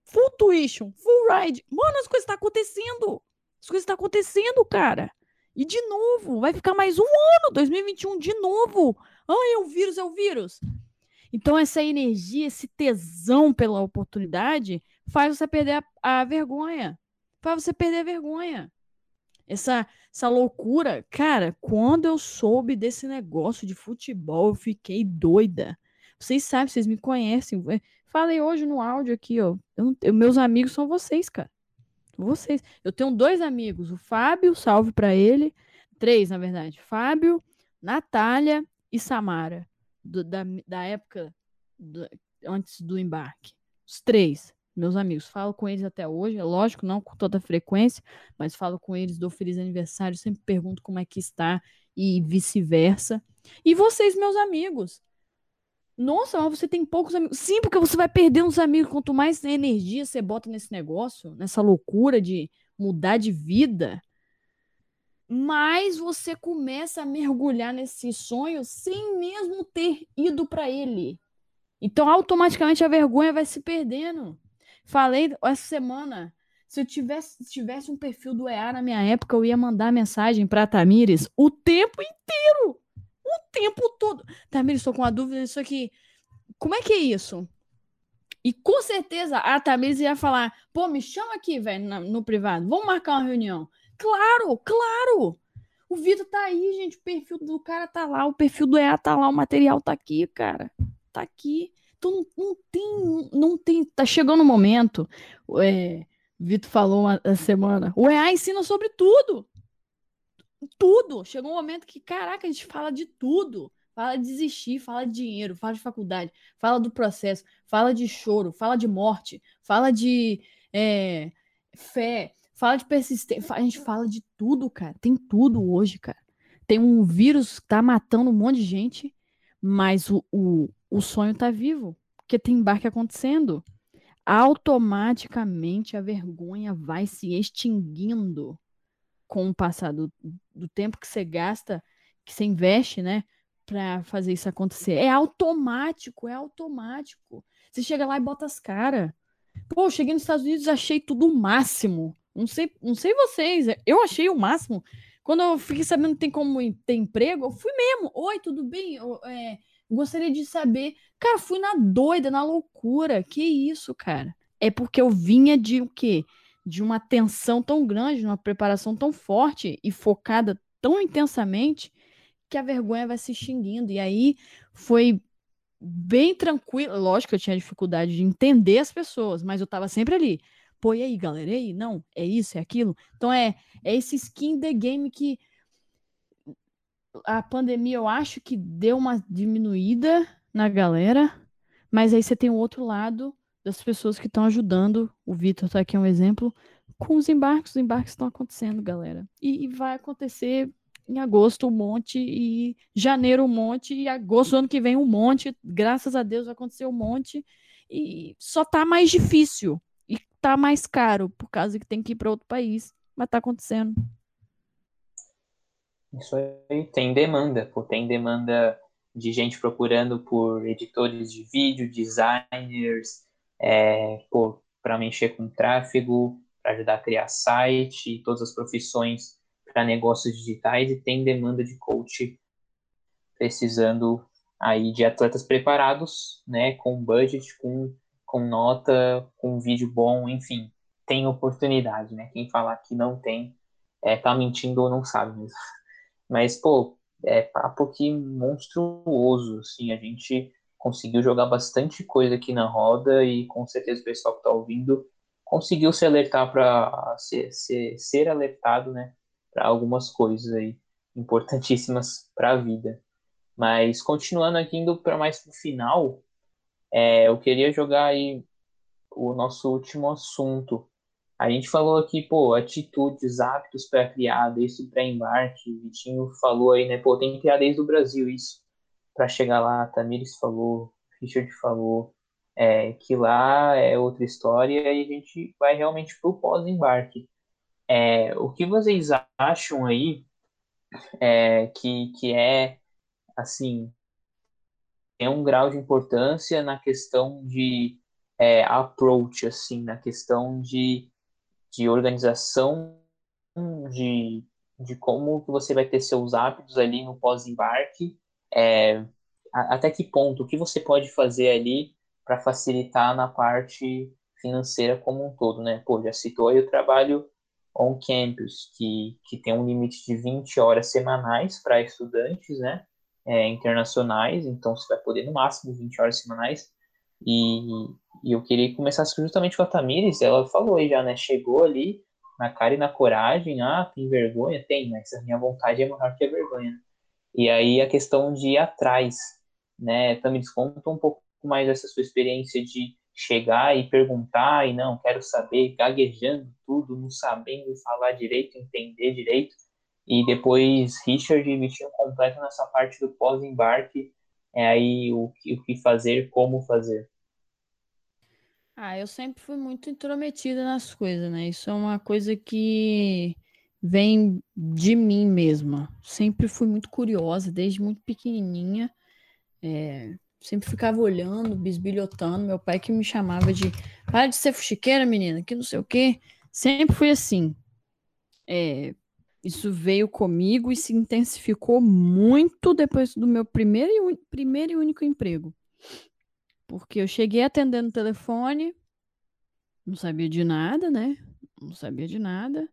Full tuition, full ride. Mano, as coisas estão tá acontecendo. As coisas estão tá acontecendo, cara. E de novo, vai ficar mais um ano, 2021, de novo. Ai, é o vírus, é o vírus. Então, essa energia, esse tesão pela oportunidade, faz você perder a, a vergonha. Faz você perder a vergonha. Essa, essa loucura. Cara, quando eu soube desse negócio de futebol, eu fiquei doida. Vocês sabem, vocês me conhecem. Falei hoje no áudio aqui, ó. Eu, eu, meus amigos são vocês, cara. Vocês. Eu tenho dois amigos, o Fábio, salve para ele. Três, na verdade. Fábio, Natália e Samara. Do, da, da época do, antes do embarque. Os três, meus amigos. Falo com eles até hoje. É lógico, não com toda frequência, mas falo com eles, dou feliz aniversário, sempre pergunto como é que está e vice-versa. E vocês, meus amigos. Nossa, mas você tem poucos amigos. Sim, porque você vai perder uns amigos. Quanto mais energia você bota nesse negócio, nessa loucura de mudar de vida, mais você começa a mergulhar nesse sonho sem mesmo ter ido para ele. Então, automaticamente a vergonha vai se perdendo. Falei essa semana, se eu tivesse, se tivesse um perfil do EA na minha época, eu ia mandar mensagem para Tamires o tempo inteiro o tempo todo. Tamires, estou com uma dúvida nisso aqui. Como é que é isso? E com certeza a Tamires ia falar: pô, me chama aqui, velho, no privado. Vamos marcar uma reunião. Claro, claro. O Vitor tá aí, gente. O perfil do cara tá lá, o perfil do EA tá lá, o material tá aqui, cara. Tá aqui. Então não, tem, não tem. Tá chegando o um momento. É, Vitor falou uma semana. O EA ensina sobre tudo tudo. Chegou um momento que, caraca, a gente fala de tudo. Fala de desistir, fala de dinheiro, fala de faculdade, fala do processo, fala de choro, fala de morte, fala de é, fé, fala de persistência. A gente fala de tudo, cara. Tem tudo hoje, cara. Tem um vírus que tá matando um monte de gente, mas o, o, o sonho tá vivo, porque tem embarque acontecendo. Automaticamente a vergonha vai se extinguindo com o passar do, do tempo que você gasta, que você investe, né, para fazer isso acontecer. É automático, é automático. Você chega lá e bota as caras. Pô, cheguei nos Estados Unidos, achei tudo o máximo. Não sei, não sei vocês, eu achei o máximo. Quando eu fiquei sabendo que tem como ter emprego, eu fui mesmo. Oi, tudo bem? Eu, é, gostaria de saber. Cara, fui na doida, na loucura. Que isso, cara? É porque eu vinha de o quê? de uma tensão tão grande, de uma preparação tão forte e focada tão intensamente que a vergonha vai se extinguindo. E aí foi bem tranquilo. Lógico que eu tinha dificuldade de entender as pessoas, mas eu estava sempre ali. Pô, e aí, galera? E aí? Não, é isso, é aquilo. Então é, é esse skin the game que a pandemia eu acho que deu uma diminuída na galera, mas aí você tem o outro lado das pessoas que estão ajudando. O Vitor está aqui um exemplo. Com os embarques, os embarques estão acontecendo, galera. E, e, vai acontecer em agosto um monte, e janeiro um monte, e agosto ano que vem um monte. Graças a Deus vai acontecer um monte. E só tá mais difícil. Tá mais caro, por causa que tem que ir para outro país. Mas tá acontecendo. Isso aí tem demanda, pô, tem demanda de gente procurando por editores de vídeo, designers, é, para mexer com tráfego, para ajudar a criar site todas as profissões para negócios digitais e tem demanda de coach precisando aí de atletas preparados, né, com budget, com, com nota, com vídeo bom, enfim, tem oportunidade, né? Quem falar que não tem, é, tá mentindo ou não sabe mesmo. Mas, pô, é papo que monstruoso, assim, a gente conseguiu jogar bastante coisa aqui na roda e com certeza o pessoal que está ouvindo conseguiu se alertar para ser, ser, ser alertado, né, para algumas coisas aí importantíssimas para a vida. Mas continuando aqui indo para mais para o final, é, eu queria jogar aí o nosso último assunto. A gente falou aqui, pô, atitudes, hábitos para criar desde o pré-embarque. O Vitinho falou aí, né, pô, tem que criar desde o Brasil isso para chegar lá, Tamires falou, Richard falou, é, que lá é outra história e a gente vai realmente para o pós-embarque. É, o que vocês acham aí é, que, que é, assim, é um grau de importância na questão de é, approach, assim, na questão de, de organização, de, de como você vai ter seus hábitos ali no pós-embarque é, até que ponto, o que você pode fazer ali para facilitar na parte financeira como um todo, né? Pô, já citou aí o trabalho on-campus, que, que tem um limite de 20 horas semanais para estudantes, né? É, internacionais, então você vai poder no máximo 20 horas semanais. E, e eu queria começar justamente com a Tamires, ela falou aí já, né? Chegou ali na cara e na coragem, ah, tem vergonha? Tem, mas a minha vontade é maior que a vergonha. E aí a questão de ir atrás, né? Também desconta um pouco mais essa sua experiência de chegar e perguntar e não, quero saber, gaguejando tudo, não sabendo falar direito, entender direito. E depois Richard e Vitinho completam nessa parte do pós-embarque, é aí o, o que fazer, como fazer. Ah, eu sempre fui muito intrometida nas coisas, né? Isso é uma coisa que vem de mim mesma. Sempre fui muito curiosa, desde muito pequenininha. É, sempre ficava olhando, bisbilhotando. Meu pai que me chamava de para de ser fuxiqueira, menina, que não sei o quê. Sempre fui assim. É, isso veio comigo e se intensificou muito depois do meu primeiro e, primeiro e único emprego. Porque eu cheguei atendendo o telefone, não sabia de nada, né? Não sabia de nada.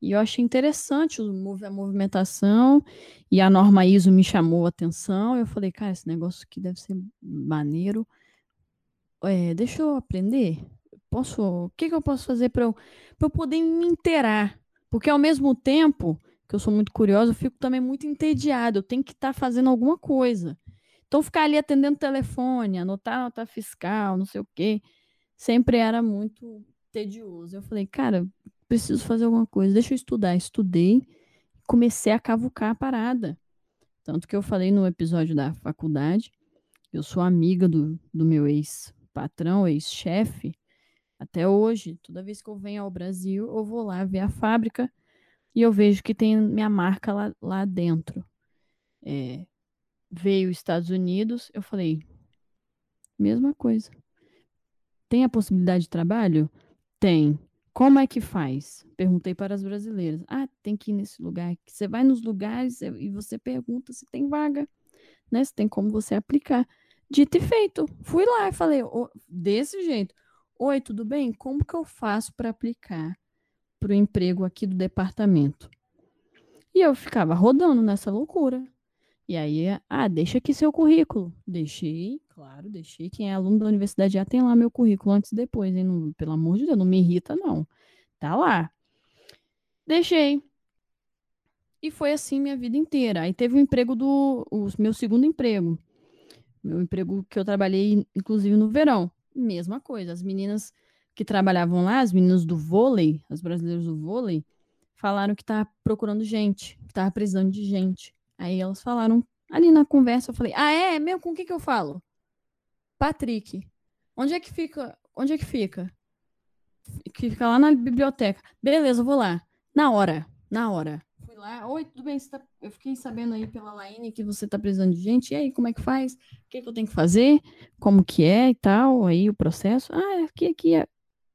E eu achei interessante a movimentação e a norma ISO me chamou a atenção. Eu falei, cara, esse negócio aqui deve ser maneiro. É, deixa eu aprender. Posso? O que, que eu posso fazer para eu, eu poder me inteirar? Porque ao mesmo tempo que eu sou muito curiosa, eu fico também muito entediada. Eu tenho que estar tá fazendo alguma coisa. Então, ficar ali atendendo telefone, anotar nota fiscal, não sei o quê, sempre era muito tedioso. Eu falei, cara, preciso fazer alguma coisa, deixa eu estudar. Estudei, comecei a cavucar a parada. Tanto que eu falei no episódio da faculdade, eu sou amiga do, do meu ex-patrão, ex-chefe, até hoje. Toda vez que eu venho ao Brasil, eu vou lá ver a fábrica e eu vejo que tem minha marca lá, lá dentro. É, veio Estados Unidos, eu falei, mesma coisa. Tem a possibilidade de trabalho? Tem. Como é que faz? Perguntei para as brasileiras. Ah, tem que ir nesse lugar. Você vai nos lugares e você pergunta se tem vaga, né? Se tem como você aplicar. Dito e feito. Fui lá e falei, oh, desse jeito. Oi, tudo bem? Como que eu faço para aplicar para o emprego aqui do departamento? E eu ficava rodando nessa loucura. E aí, ah, deixa aqui seu currículo. Deixei, claro, deixei. Quem é aluno da universidade já tem lá meu currículo antes e depois, hein? Não, pelo amor de Deus, não me irrita, não. Tá lá. Deixei. E foi assim minha vida inteira. Aí teve o emprego do. O meu segundo emprego. Meu emprego que eu trabalhei, inclusive, no verão. Mesma coisa. As meninas que trabalhavam lá, as meninas do vôlei, as brasileiras do vôlei, falaram que tá procurando gente, que tava precisando de gente. Aí elas falaram ali na conversa, eu falei: "Ah, é? Mesmo com o que que eu falo?" Patrick. Onde é que fica? Onde é que fica? Que fica lá na biblioteca. Beleza, eu vou lá. Na hora, na hora. Lá. Oi, tudo bem? Tá... Eu fiquei sabendo aí pela Laine que você tá precisando de gente. E aí, como é que faz? O que, que eu tenho que fazer? Como que é e tal? Aí o processo. Ah, aqui, aqui, é...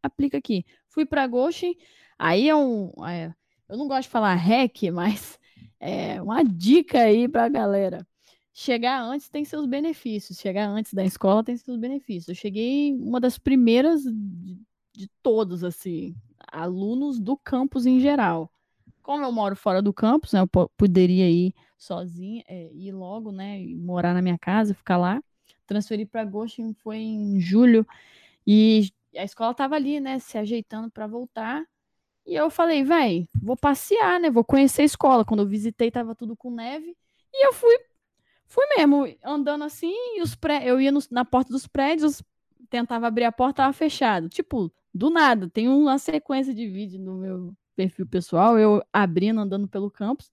aplica aqui. Fui pra Ghost. Aí é um. É... Eu não gosto de falar hack, mas é, uma dica aí para a galera. Chegar antes tem seus benefícios. Chegar antes da escola tem seus benefícios. Eu cheguei uma das primeiras de, de todos, assim, alunos do campus em geral. Como eu moro fora do campus, né, eu poderia ir sozinha, é, ir logo, né, morar na minha casa, ficar lá. Transferi para Goshen foi em julho e a escola estava ali, né, se ajeitando para voltar. E eu falei, véi, vou passear, né? Vou conhecer a escola. Quando eu visitei, tava tudo com neve. E eu fui, fui mesmo, andando assim, e os pré... eu ia no, na porta dos prédios, tentava abrir a porta, tava fechado. Tipo, do nada. Tem uma sequência de vídeo no meu perfil pessoal, eu abrindo, andando pelo campus.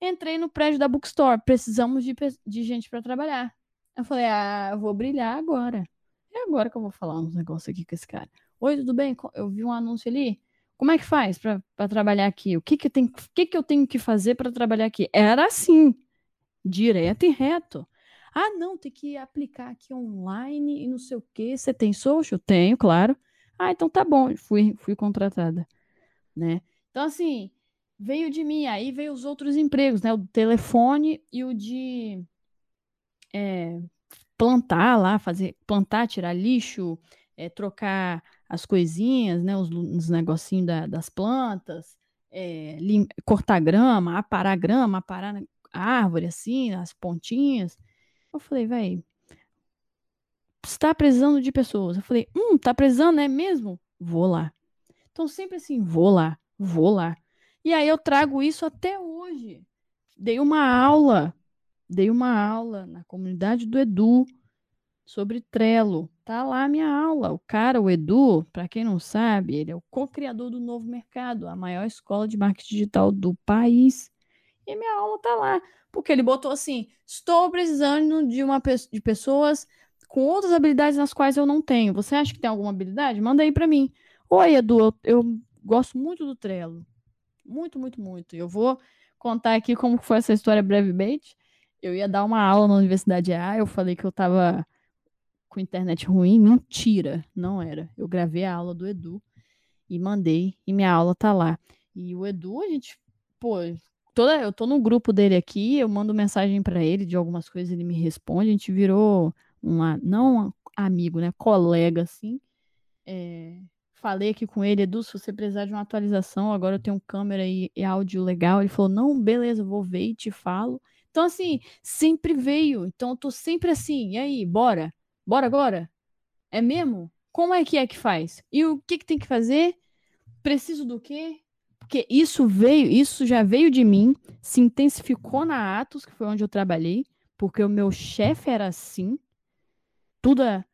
Entrei no prédio da bookstore. Precisamos de, de gente para trabalhar. Eu falei, ah, eu vou brilhar agora. É agora que eu vou falar uns negócios aqui com esse cara. Oi, tudo bem? Eu vi um anúncio ali. Como é que faz para trabalhar aqui? O que, que, tem, que, que eu tenho que fazer para trabalhar aqui? Era assim, direto e reto. Ah, não, tem que aplicar aqui online e não sei o quê. Você tem social? Tenho, claro. Ah, então tá bom, fui, fui contratada, né? Então, assim, veio de mim, aí veio os outros empregos, né? O telefone e o de é, plantar lá, fazer, plantar, tirar lixo, é, trocar as coisinhas, né, os, os negocinhos da, das plantas, é, lim, cortar grama, aparar grama, aparar árvore, assim, as pontinhas. Eu falei, velho, está precisando de pessoas. Eu falei, hum, tá precisando, é mesmo? Vou lá. Então, sempre assim, vou lá, vou lá. E aí eu trago isso até hoje. Dei uma aula, dei uma aula na comunidade do Edu sobre Trello. Tá lá a minha aula. O cara, o Edu, para quem não sabe, ele é o co-criador do Novo Mercado, a maior escola de marketing digital do país. E minha aula tá lá, porque ele botou assim: "Estou precisando de uma de pessoas com outras habilidades nas quais eu não tenho. Você acha que tem alguma habilidade? Manda aí para mim. Oi, Edu, eu, eu gosto muito do Trello. Muito, muito, muito. Eu vou contar aqui como foi essa história brevemente. Eu ia dar uma aula na Universidade A, eu falei que eu tava com internet ruim. Mentira, não era. Eu gravei a aula do Edu e mandei, e minha aula tá lá. E o Edu, a gente, pô, toda, eu tô no grupo dele aqui, eu mando mensagem para ele de algumas coisas, ele me responde, a gente virou uma, não amigo, né, colega, assim. É, falei aqui com ele, Edu, se você precisar de uma atualização, agora eu tenho câmera e, e áudio legal. Ele falou, não, beleza, vou ver e te falo. Então, assim, sempre veio. Então, eu tô sempre assim, e aí, bora? Bora agora? É mesmo? Como é que é que faz? E o que, que tem que fazer? Preciso do quê? Porque isso veio, isso já veio de mim, se intensificou na Atos, que foi onde eu trabalhei, porque o meu chefe era assim. Tudo é.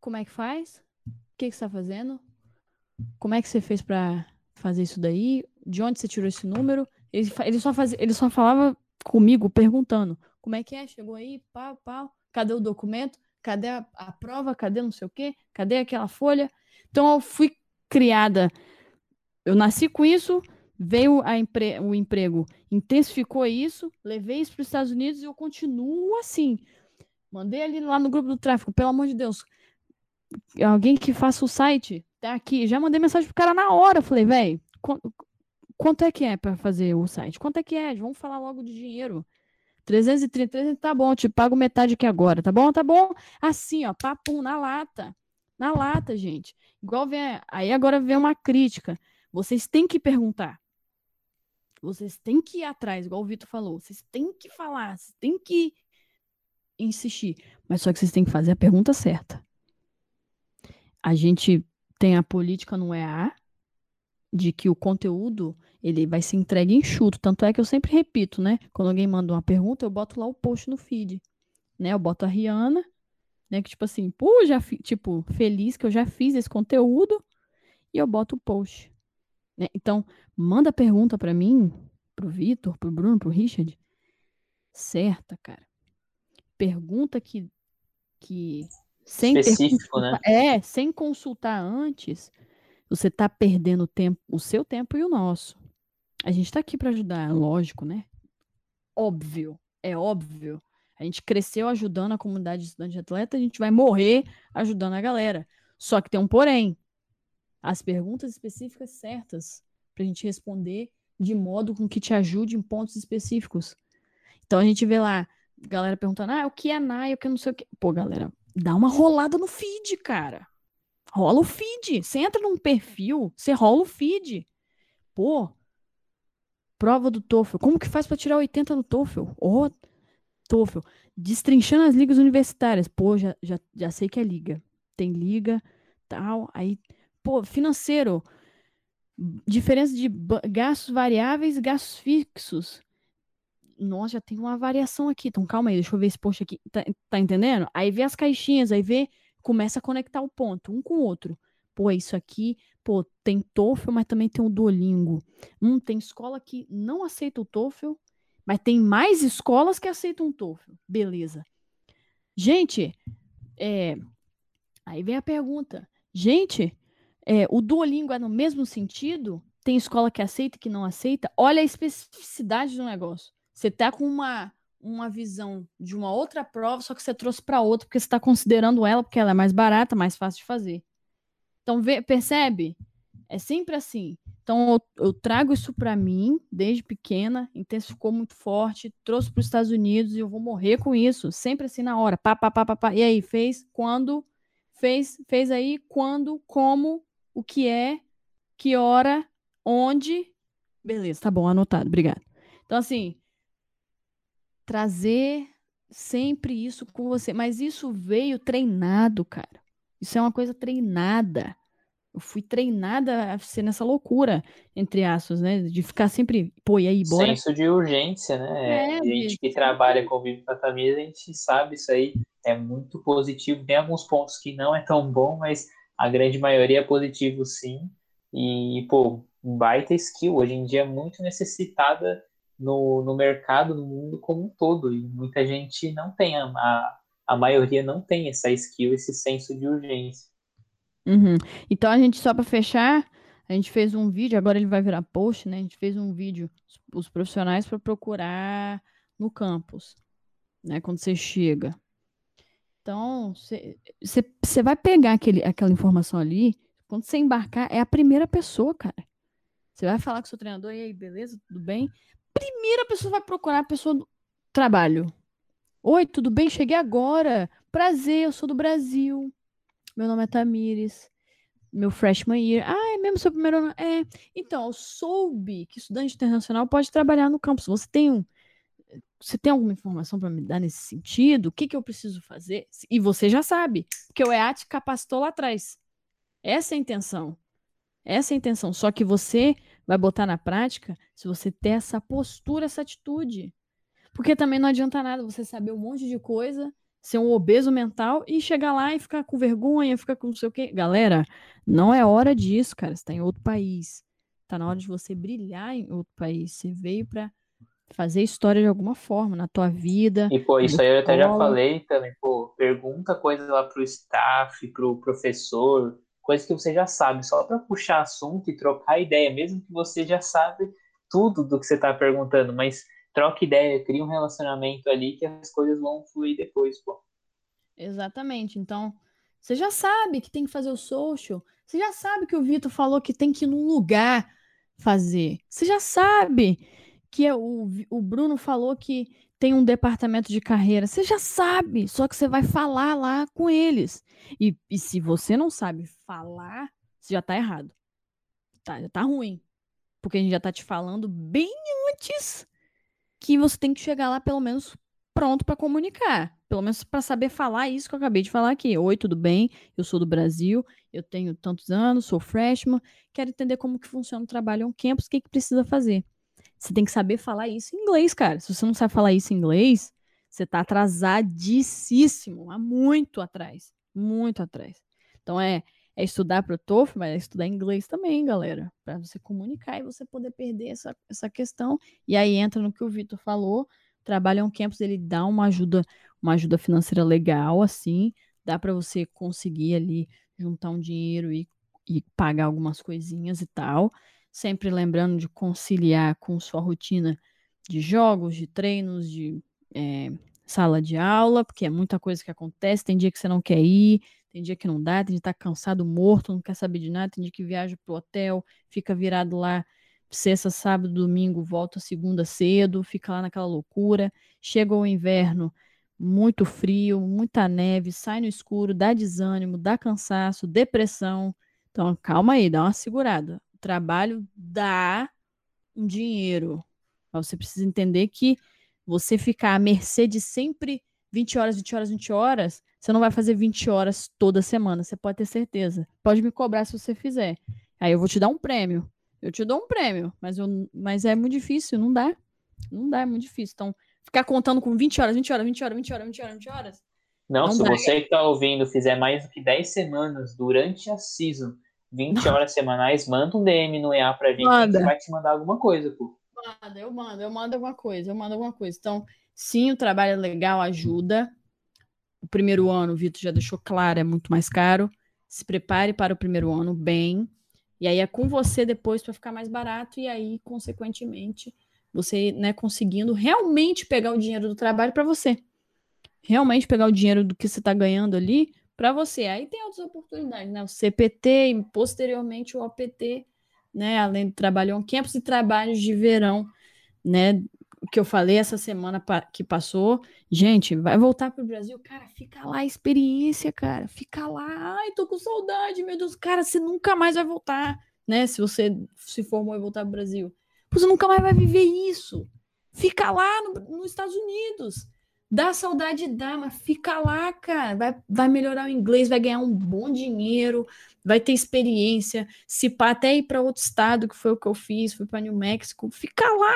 Como é que faz? O que, que você está fazendo? Como é que você fez para fazer isso daí? De onde você tirou esse número? Ele, ele, só, faz, ele só falava comigo, perguntando: como é que é? Chegou aí? Pau, pau. Cadê o documento? Cadê a, a prova? Cadê não sei o quê? Cadê aquela folha? Então eu fui criada. Eu nasci com isso, veio empre o emprego, intensificou isso, levei isso para os Estados Unidos e eu continuo assim. Mandei ali lá no grupo do tráfico, pelo amor de Deus, alguém que faça o site, tá aqui. Já mandei mensagem pro cara na hora, falei, velho, quanto é que é para fazer o site? Quanto é que é? Vamos falar logo de dinheiro. 330, 300, tá bom, te pago metade aqui agora, tá bom? Tá bom? Assim, ó, papum, na lata. Na lata, gente. Igual vem. Aí agora vem uma crítica. Vocês têm que perguntar. Vocês têm que ir atrás, igual o Vitor falou. Vocês têm que falar, vocês têm que insistir. Mas só que vocês têm que fazer a pergunta certa. A gente tem a política no EA de que o conteúdo ele vai ser entregue enxuto. Tanto é que eu sempre repito, né? Quando alguém manda uma pergunta, eu boto lá o post no feed. Né? Eu boto a Rihanna, né? Que tipo assim, pô, já tipo, feliz que eu já fiz esse conteúdo e eu boto o post. Né? Então, manda pergunta para mim, pro Vitor, pro Bruno, pro Richard. Certa, cara. Pergunta que que sem específico, né? É, sem consultar antes, você está perdendo tempo, o seu tempo e o nosso. A gente está aqui para ajudar, lógico, né? Óbvio, é óbvio. A gente cresceu ajudando a comunidade de estudante de atleta, a gente vai morrer ajudando a galera. Só que tem um porém. As perguntas específicas certas para a gente responder de modo com que te ajude em pontos específicos. Então a gente vê lá, galera perguntando: ah, o que é NAI, o que não sei o que. Pô, galera, dá uma rolada no feed, cara. Rola o feed. Você entra num perfil, você rola o feed. Pô, prova do TOEFL. Como que faz para tirar 80 no TOEFL? Ô, oh, TOEFL. Destrinchando as ligas universitárias. Pô, já, já, já sei que é liga. Tem liga, tal. Aí, pô, financeiro. Diferença de gastos variáveis e gastos fixos. Nossa, já tem uma variação aqui. Então, calma aí, deixa eu ver esse post aqui. Tá, tá entendendo? Aí vê as caixinhas, aí vê começa a conectar o ponto, um com o outro. Pô, isso aqui, pô, tem TOEFL, mas também tem o Duolingo. Hum, tem escola que não aceita o TOEFL, mas tem mais escolas que aceitam o TOEFL. Beleza. Gente, é, aí vem a pergunta. Gente, é, o Duolingo é no mesmo sentido? Tem escola que aceita e que não aceita? Olha a especificidade do negócio. Você tá com uma uma visão de uma outra prova, só que você trouxe para outra porque você está considerando ela porque ela é mais barata, mais fácil de fazer. Então, vê, percebe? É sempre assim. Então, eu, eu trago isso para mim desde pequena, intensificou muito forte, trouxe para os Estados Unidos e eu vou morrer com isso. Sempre assim na hora. Pá, pá, pá, pá, pá. E aí, fez? Quando? Fez? Fez aí? Quando? Como? O que é? Que hora? Onde? Beleza, tá bom, anotado, obrigado. Então, assim, trazer sempre isso com você. Mas isso veio treinado, cara. Isso é uma coisa treinada. Eu fui treinada a ser nessa loucura, entre aspas, né? De ficar sempre, pô, e aí, bora. Senso de urgência, né? É, a gente que trabalha com vive com a camisa, a gente sabe isso aí. É muito positivo. Tem alguns pontos que não é tão bom, mas a grande maioria é positivo, sim. E, pô, baita skill. Hoje em dia é muito necessitada no, no mercado, no mundo como um todo. E muita gente não tem, a, a maioria não tem essa skill, esse senso de urgência. Uhum. Então a gente, só para fechar, a gente fez um vídeo, agora ele vai virar post, né? A gente fez um vídeo, os profissionais para procurar no campus, né? Quando você chega. Então, você vai pegar aquele, aquela informação ali, quando você embarcar, é a primeira pessoa, cara. Você vai falar com o seu treinador, e aí, beleza? Tudo bem? Primeira pessoa vai procurar a pessoa do trabalho. Oi, tudo bem? Cheguei agora. Prazer, eu sou do Brasil. Meu nome é Tamires. Meu freshman year. Ah, é mesmo seu primeiro ano? É. Então, eu soube que estudante internacional pode trabalhar no campus. Você tem um. Você tem alguma informação para me dar nesse sentido? O que, que eu preciso fazer? E você já sabe, porque o EAT capacitou lá atrás. Essa é a intenção. Essa é a intenção. Só que você vai botar na prática se você ter essa postura, essa atitude. Porque também não adianta nada você saber um monte de coisa, ser um obeso mental e chegar lá e ficar com vergonha, ficar com não sei o quê. Galera, não é hora disso, cara. Você tá em outro país. Tá na hora de você brilhar em outro país. Você veio para fazer história de alguma forma na tua vida. E, pô, isso aí eu até já falei também, pô, pergunta coisas lá pro staff, pro professor, coisa que você já sabe, só para puxar assunto e trocar ideia, mesmo que você já sabe tudo do que você está perguntando, mas troca ideia, cria um relacionamento ali que as coisas vão fluir depois, pô. Exatamente. Então, você já sabe que tem que fazer o social, você já sabe que o Vitor falou que tem que ir num lugar fazer. Você já sabe que é o, o Bruno falou que tem um departamento de carreira. Você já sabe, só que você vai falar lá com eles. E, e se você não sabe falar, você já tá errado. Tá, já tá ruim. Porque a gente já tá te falando bem antes que você tem que chegar lá pelo menos pronto para comunicar. Pelo menos para saber falar isso que eu acabei de falar aqui. Oi, tudo bem? Eu sou do Brasil, eu tenho tantos anos, sou freshman, quero entender como que funciona o trabalho on campus, o que, que precisa fazer. Você tem que saber falar isso em inglês, cara. Se você não sabe falar isso em inglês, você tá atrasadíssimo, há muito atrás, muito atrás. Então é, é estudar para o TOEFL, mas é estudar inglês também, galera, para você comunicar e você poder perder essa, essa questão. E aí entra no que o Vitor falou, trabalha um campus, ele dá uma ajuda, uma ajuda financeira legal, assim, dá para você conseguir ali juntar um dinheiro e, e pagar algumas coisinhas e tal sempre lembrando de conciliar com sua rotina de jogos, de treinos, de é, sala de aula, porque é muita coisa que acontece. Tem dia que você não quer ir, tem dia que não dá, tem dia que tá cansado, morto, não quer saber de nada, tem dia que viaja pro hotel, fica virado lá sexta, sábado, domingo, volta segunda cedo, fica lá naquela loucura. Chega o inverno, muito frio, muita neve, sai no escuro, dá desânimo, dá cansaço, depressão. Então, calma aí, dá uma segurada trabalho dá um dinheiro. Mas você precisa entender que você ficar à mercê de sempre 20 horas, 20 horas, 20 horas, você não vai fazer 20 horas toda semana, você pode ter certeza. Pode me cobrar se você fizer. Aí eu vou te dar um prêmio. Eu te dou um prêmio, mas, eu, mas é muito difícil, não dá. Não dá, é muito difícil. Então, ficar contando com 20 horas, 20 horas, 20 horas, 20 horas, 20 horas, 20 horas. Não, não se dá. você que está ouvindo fizer mais do que 10 semanas durante a season 20 horas semanais, manda um DM no EA pra gente, manda. a gente vai te mandar alguma coisa, pô. Manda, eu mando, eu mando alguma coisa, eu mando alguma coisa. Então, sim, o trabalho é legal, ajuda. O primeiro ano, o Vitor já deixou claro, é muito mais caro. Se prepare para o primeiro ano bem. E aí é com você depois para ficar mais barato. E aí, consequentemente, você né, conseguindo realmente pegar o dinheiro do trabalho para você. Realmente pegar o dinheiro do que você está ganhando ali para você. Aí tem outras oportunidades, né? O CPT e posteriormente o OPT, né? Além do trabalho on campus e trabalhos de verão, né? O que eu falei essa semana que passou, gente, vai voltar para o Brasil, cara, fica lá a experiência, cara, fica lá, ai, tô com saudade, meu Deus, cara, você nunca mais vai voltar, né? Se você se formou e voltar para o Brasil, Você nunca mais vai viver isso. Fica lá no, nos Estados Unidos. Dá saudade, dá, mas fica lá, cara. Vai, vai melhorar o inglês, vai ganhar um bom dinheiro, vai ter experiência. Se pá, até ir para outro estado, que foi o que eu fiz, fui para New Mexico. Fica lá,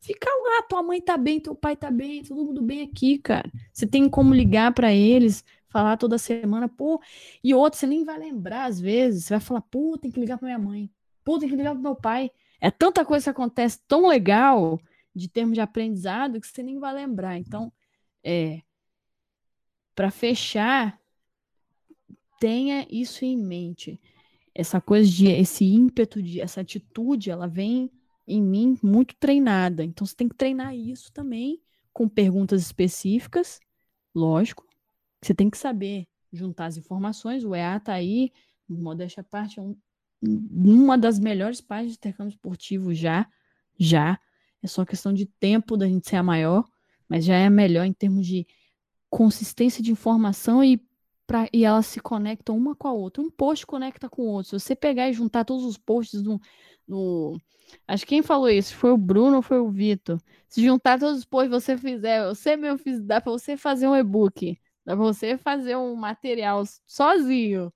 fica lá. Tua mãe tá bem, teu pai tá bem, todo mundo bem aqui, cara. Você tem como ligar para eles, falar toda semana, pô. E outro, você nem vai lembrar às vezes. Você vai falar, pô, tem que ligar para minha mãe. Pô, tem que ligar pro meu pai. É tanta coisa que acontece tão legal de termos de aprendizado que você nem vai lembrar. Então, é, para fechar, tenha isso em mente. Essa coisa de esse ímpeto, de essa atitude, ela vem em mim muito treinada. Então você tem que treinar isso também com perguntas específicas, lógico. Você tem que saber juntar as informações. O EA tá aí, modéstia à parte, é um, uma das melhores páginas de intercâmbio esportivo já, já. É só questão de tempo da gente ser a maior, mas já é melhor em termos de consistência de informação e, pra, e elas se conectam uma com a outra. Um post conecta com o outro. Se você pegar e juntar todos os posts no, no Acho que quem falou isso foi o Bruno ou foi o Vitor. Se juntar todos os posts você fizer, você mesmo fiz, dá para você fazer um e-book, dá para você fazer um material sozinho.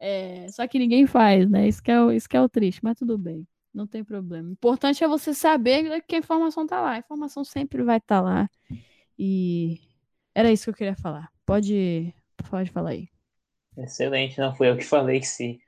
É, só que ninguém faz, né? Isso que, é o, isso que é o triste, mas tudo bem. Não tem problema. O importante é você saber que a informação está lá. A informação sempre vai estar tá lá. E era isso que eu queria falar. Pode, pode falar aí. Excelente, não foi eu que falei que se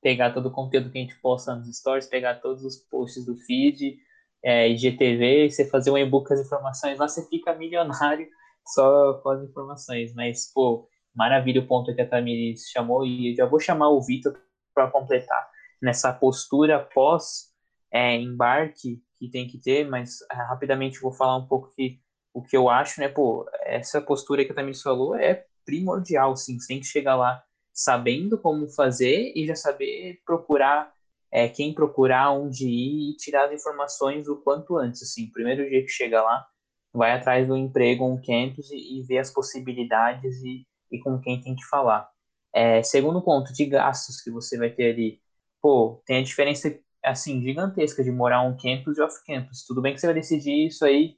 pegar todo o conteúdo que a gente posta nos stories, pegar todos os posts do feed, é, IGTV, você fazer um e-book com as informações lá, você fica milionário só com as informações. Mas, pô, maravilha o ponto que a Tamiris chamou e eu já vou chamar o Vitor para completar nessa postura pós é, embarque que tem que ter, mas é, rapidamente vou falar um pouco que o que eu acho, né, pô, essa postura que a Tamires falou é primordial, sim, você tem que chegar lá sabendo como fazer e já saber procurar é, quem procurar, onde ir e tirar as informações o quanto antes, assim, primeiro dia que chega lá, vai atrás do emprego, um campus e, e as possibilidades e, e com quem tem que falar. É, segundo ponto, de gastos que você vai ter ali, pô, tem a diferença assim, gigantesca de morar on campus e off campus. Tudo bem que você vai decidir isso aí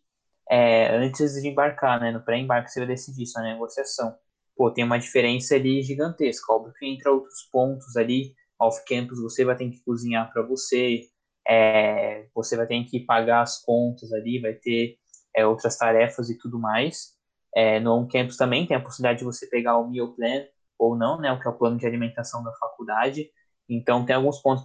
é, antes de embarcar, né? No pré-embarque você vai decidir isso na negociação. Pô, tem uma diferença ali gigantesca. Óbvio que entra outros pontos ali. Off campus você vai ter que cozinhar para você, é, você vai ter que pagar as contas ali, vai ter é, outras tarefas e tudo mais. É, no on-campus também tem a possibilidade de você pegar o meal plan ou não, né, o que é o plano de alimentação da faculdade. Então tem alguns pontos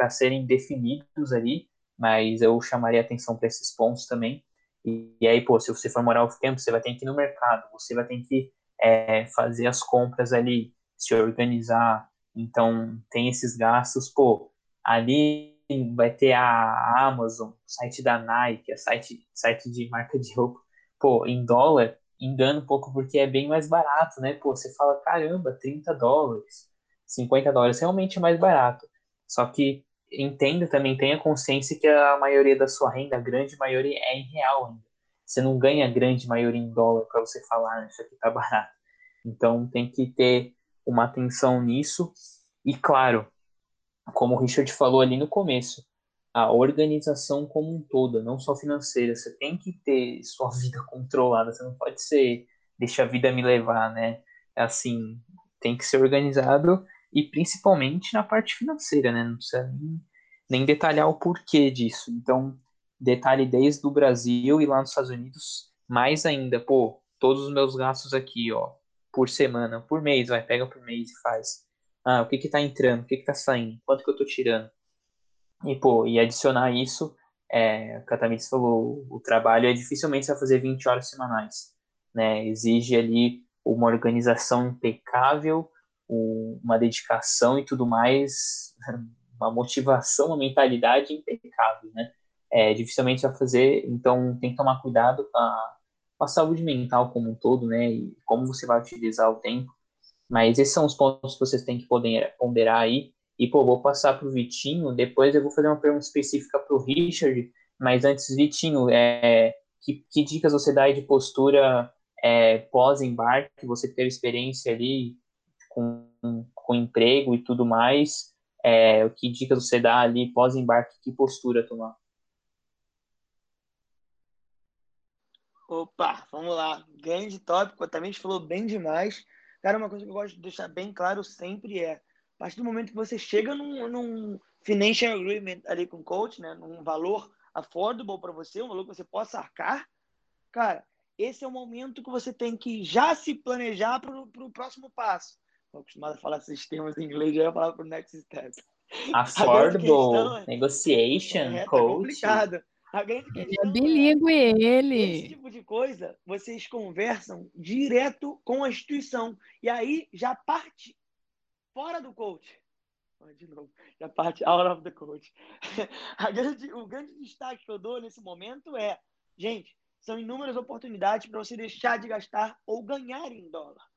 para serem definidos ali, mas eu chamaria atenção para esses pontos também. E, e, aí, pô, se você for morar off-campus, você vai ter que ir no mercado, você vai ter que é, fazer as compras ali, se organizar. Então, tem esses gastos, pô, ali vai ter a Amazon, o site da Nike, site, site de marca de roupa. Pô, em dólar, engana um pouco porque é bem mais barato, né? Pô, você fala, caramba, 30 dólares, 50 dólares, realmente é mais barato. Só que entenda também, tenha consciência que a maioria da sua renda, a grande maioria, é em real ainda. Você não ganha a grande maioria em dólar para você falar, ah, isso aqui tá barato. Então tem que ter uma atenção nisso. E claro, como o Richard falou ali no começo, a organização como um todo, não só financeira. Você tem que ter sua vida controlada, você não pode ser deixa a vida me levar, né? Assim, tem que ser organizado e principalmente na parte financeira, né? Não precisa nem, nem detalhar o porquê disso. Então, detalhe desde o Brasil e lá nos Estados Unidos, mais ainda, pô, todos os meus gastos aqui, ó, por semana, por mês, vai, pega por mês e faz. Ah, o que que tá entrando, o que que tá saindo, quanto que eu tô tirando. E, pô, e adicionar isso, é, o Catamides falou, o trabalho é dificilmente você vai fazer 20 horas semanais, né? Exige ali uma organização impecável, uma dedicação e tudo mais, uma motivação, uma mentalidade impecável, né? É, dificilmente vai fazer, então tem que tomar cuidado com a, com a saúde mental como um todo, né? E como você vai utilizar o tempo. Mas esses são os pontos que vocês têm que poder ponderar aí. E, pô, vou passar para o Vitinho, depois eu vou fazer uma pergunta específica para o Richard, mas antes, Vitinho, é, que, que dicas você dá aí de postura é, pós-embarque? Você teve experiência ali com, com emprego e tudo mais, é, que dicas você dá ali pós-embarque, que postura tomar? Opa, vamos lá. Grande tópico, também falou bem demais. Cara, uma coisa que eu gosto de deixar bem claro sempre é, a partir do momento que você chega num, num financial agreement ali com o coach, né, num valor affordable para você, um valor que você possa arcar, cara, esse é o momento que você tem que já se planejar para o próximo passo. Estou acostumado a falar esses termos em inglês, já ia falar para o next step. Affordable, é, negotiation, é, tá coach. complicado. A grande Ele questão é bilíngue, esse ele. tipo de coisa, vocês conversam direto com a instituição. E aí já parte fora do coach. De novo, já parte out of the coach. A grande, o grande destaque que eu dou nesse momento é, gente, são inúmeras oportunidades para você deixar de gastar ou ganhar em dólar.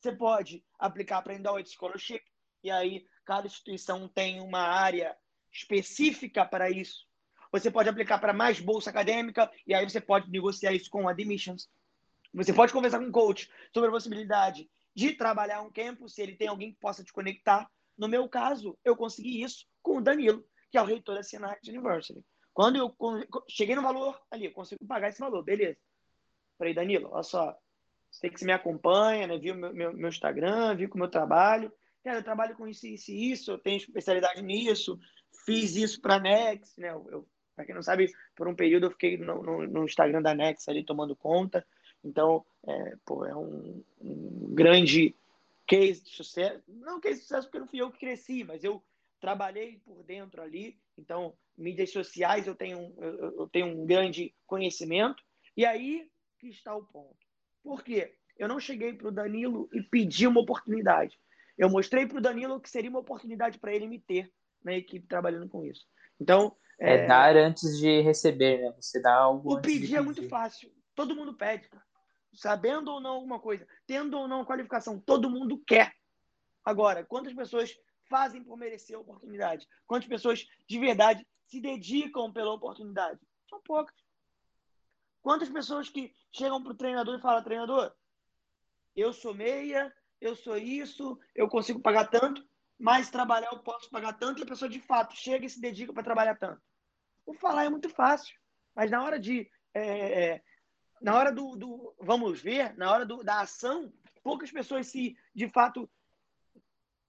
Você pode aplicar para Endowed Scholarship, e aí cada instituição tem uma área específica para isso. Você pode aplicar para mais bolsa acadêmica, e aí você pode negociar isso com admissions. Você pode conversar com o coach sobre a possibilidade de trabalhar um campus, se ele tem alguém que possa te conectar. No meu caso, eu consegui isso com o Danilo, que é o reitor da Sinai University. Quando eu cheguei no valor ali, eu consigo pagar esse valor, beleza. Falei, Danilo, olha só, você que me acompanha, né, viu meu, meu, meu Instagram, viu com o meu trabalho. Cara, eu trabalho com isso, isso isso, eu tenho especialidade nisso, fiz isso para a Nex, né? Eu, para quem não sabe, por um período eu fiquei no, no, no Instagram da Nex ali tomando conta. Então, é, pô, é um, um, grande case de sucesso. Não case de sucesso porque não fui eu que cresci, mas eu trabalhei por dentro ali. Então, mídias sociais eu tenho, eu, eu tenho um grande conhecimento. E aí que está o ponto. Por quê? Eu não cheguei para o Danilo e pedi uma oportunidade. Eu mostrei para o Danilo que seria uma oportunidade para ele me ter na equipe trabalhando com isso. Então. É, é dar antes de receber, né? Você dá algo. O pedir, pedir é muito fácil. Todo mundo pede, cara. Sabendo ou não alguma coisa, tendo ou não qualificação, todo mundo quer. Agora, quantas pessoas fazem por merecer a oportunidade? Quantas pessoas de verdade se dedicam pela oportunidade? São poucas. Quantas pessoas que chegam para o treinador e falam, treinador, eu sou meia, eu sou isso, eu consigo pagar tanto, mas trabalhar eu posso pagar tanto, e a pessoa de fato chega e se dedica para trabalhar tanto. O falar é muito fácil, mas na hora de. É, é, na hora do, do, Vamos ver, na hora do, da ação, poucas pessoas se de fato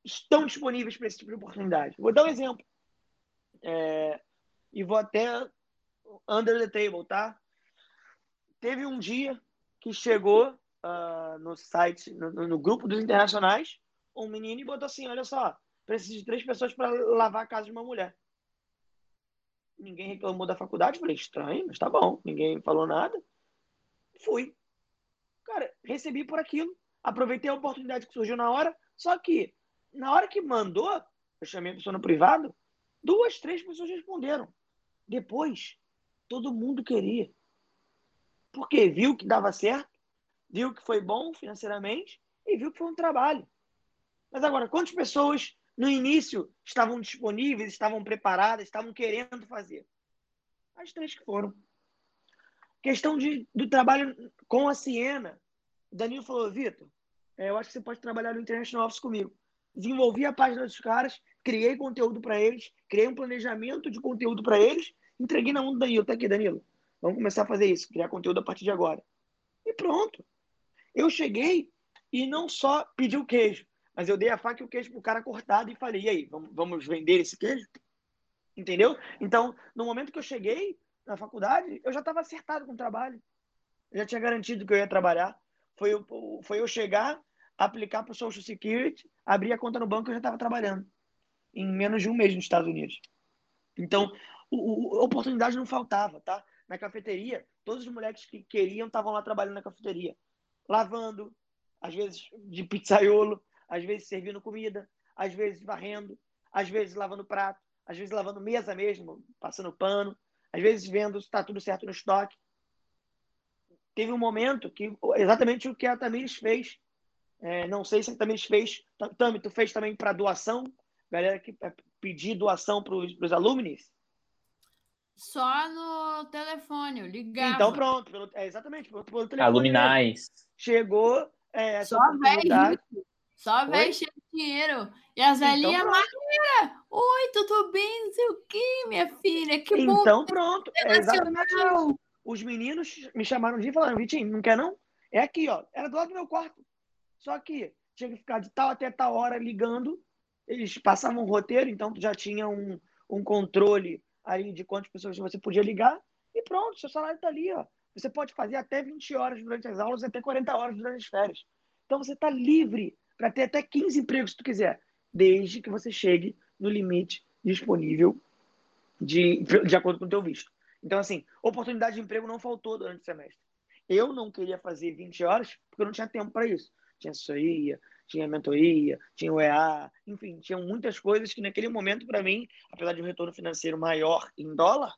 estão disponíveis para esse tipo de oportunidade. Vou dar um exemplo. É, e vou até under the table, tá? Teve um dia que chegou uh, no site, no, no, grupo dos internacionais, um menino e botou assim: olha só, preciso de três pessoas para lavar a casa de uma mulher. Ninguém reclamou da faculdade, falei, estranho, mas tá bom, ninguém falou nada. Fui. Cara, recebi por aquilo, aproveitei a oportunidade que surgiu na hora, só que na hora que mandou, eu chamei a pessoa no privado, duas, três pessoas responderam. Depois, todo mundo queria. Porque viu que dava certo, viu que foi bom financeiramente e viu que foi um trabalho. Mas agora, quantas pessoas no início estavam disponíveis, estavam preparadas, estavam querendo fazer? As três que foram. Questão de, do trabalho com a Siena. O Danilo falou, Vitor, é, eu acho que você pode trabalhar no International Office comigo. Desenvolvi a página dos caras, criei conteúdo para eles, criei um planejamento de conteúdo para eles, entreguei na mão do Danilo. Tá aqui, Danilo. Vamos começar a fazer isso, criar conteúdo a partir de agora. E pronto. Eu cheguei e não só pedi o queijo, mas eu dei a faca e o queijo pro cara cortado e falei, e aí, vamos, vender esse queijo? Entendeu? Então, no momento que eu cheguei na faculdade, eu já estava acertado com o trabalho. Eu já tinha garantido que eu ia trabalhar. Foi eu, foi eu chegar, aplicar para o Social Security, abrir a conta no banco e eu já estava trabalhando. Em menos de um mês nos Estados Unidos. Então, o, o, oportunidade não faltava, tá? Na cafeteria, todos os moleques que queriam estavam lá trabalhando na cafeteria, lavando, às vezes de pizzaiolo, às vezes servindo comida, às vezes varrendo, às vezes lavando prato, às vezes lavando mesa mesmo, passando pano, às vezes vendo se está tudo certo no estoque. Teve um momento que exatamente o que a Tamires fez. É, não sei se a Tamires fez. Tami, tu fez também para doação? Galera que é, pedir doação para os alunos? Só no telefone, eu ligava. Então pronto, pelo, é, exatamente, pelo, pelo telefone. Aluminais. Chegou é, Só velho. Só velho cheio de dinheiro. E as então, velhinhas Maria, oi, tudo bem? Não sei o quê, minha filha. Que bom. Então pronto, é exatamente isso. os meninos me chamaram de e falaram, Vitinho, não quer não? É aqui, ó. Era do lado do meu quarto. Só que tinha que ficar de tal até tal hora ligando. Eles passavam um roteiro, então tu já tinha um, um controle aí de quantas pessoas você podia ligar. E pronto, seu salário está ali, ó. Você pode fazer até 20 horas durante as aulas, até 40 horas durante as férias. Então você está livre para ter até 15 empregos se tu quiser, desde que você chegue no limite disponível de, de acordo com o teu visto. Então, assim, oportunidade de emprego não faltou durante o semestre. Eu não queria fazer 20 horas porque eu não tinha tempo para isso. Tinha assessoria, tinha mentoria, tinha o EA, enfim, tinham muitas coisas que naquele momento, para mim, apesar de um retorno financeiro maior em dólar,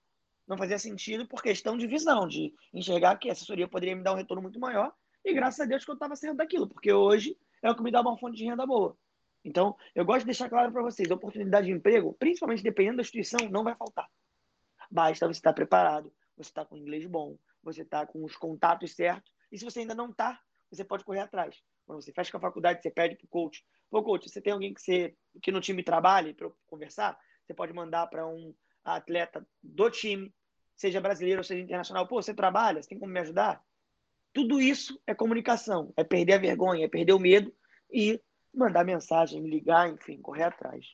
não fazia sentido por questão de visão, de enxergar que a assessoria poderia me dar um retorno muito maior. E graças a Deus que eu estava saindo daquilo, porque hoje é o que me dá uma fonte de renda boa. Então, eu gosto de deixar claro para vocês: oportunidade de emprego, principalmente dependendo da instituição, não vai faltar. Basta você estar preparado, você está com inglês bom, você está com os contatos certos. E se você ainda não está, você pode correr atrás. Quando você fecha com a faculdade, você pede para o coach: Pô, coach, você tem alguém que, você, que no time trabalhe para conversar? Você pode mandar para um atleta do time, seja brasileiro ou seja internacional. Pô, você trabalha, você tem como me ajudar? Tudo isso é comunicação, é perder a vergonha, é perder o medo e mandar mensagem, me ligar, enfim, correr atrás.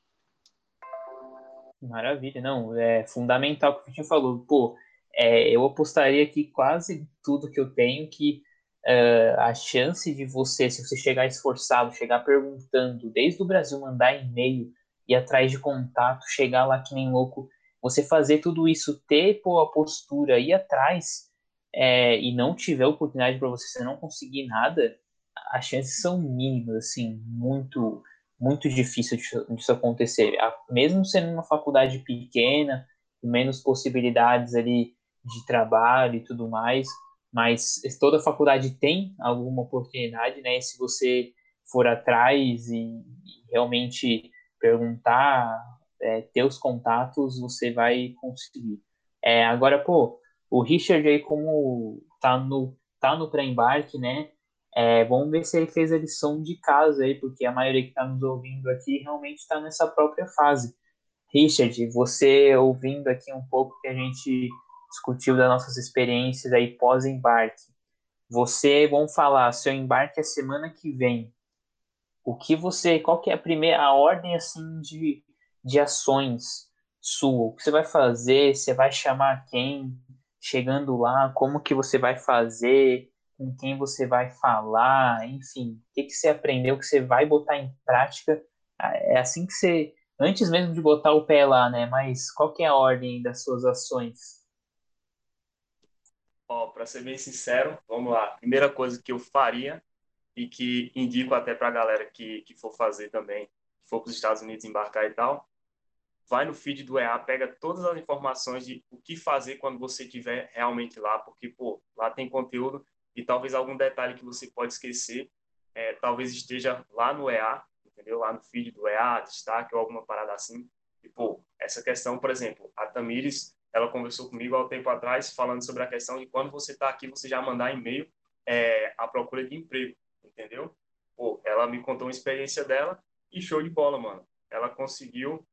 Maravilha, não, é fundamental o que o Vitinho falou. Pô, é, eu apostaria que quase tudo que eu tenho que uh, a chance de você, se você chegar esforçado, chegar perguntando, desde o Brasil mandar e-mail, ir atrás de contato, chegar lá que nem louco, você fazer tudo isso, ter pô, a postura, ir atrás é, e não tiver oportunidade para você, você não conseguir nada, as chances são mínimas, assim, muito, muito difícil disso acontecer. Mesmo sendo uma faculdade pequena, menos possibilidades ali de trabalho e tudo mais, mas toda faculdade tem alguma oportunidade, né? E se você for atrás e, e realmente perguntar, é, ter os contatos, você vai conseguir. É, agora, pô, o Richard aí como tá no, tá no pré-embarque, né? É, vamos ver se ele fez a lição de casa aí, porque a maioria que está nos ouvindo aqui realmente está nessa própria fase. Richard, você ouvindo aqui um pouco que a gente discutiu das nossas experiências aí pós-embarque. Você, vamos falar, seu embarque é semana que vem. O que você, qual que é a primeira, a ordem assim de, de ações sua? O que você vai fazer? Você vai chamar quem? Chegando lá, como que você vai fazer? com quem você vai falar, enfim, o que, que você aprendeu que você vai botar em prática. Ah, é assim que você, antes mesmo de botar o pé lá, né? Mas qual que é a ordem das suas ações? Ó, para ser bem sincero, vamos lá. Primeira coisa que eu faria e que indico até para a galera que, que for fazer também, que for para os Estados Unidos embarcar e tal, vai no feed do EA, pega todas as informações de o que fazer quando você estiver realmente lá, porque, pô, lá tem conteúdo e talvez algum detalhe que você pode esquecer, é, talvez esteja lá no EA, entendeu? Lá no feed do EA, destaque ou alguma parada assim. E, pô, essa questão, por exemplo, a Tamires, ela conversou comigo há um tempo atrás, falando sobre a questão de quando você está aqui, você já mandar e-mail é, à procura de emprego, entendeu? Pô, ela me contou uma experiência dela e show de bola, mano. Ela conseguiu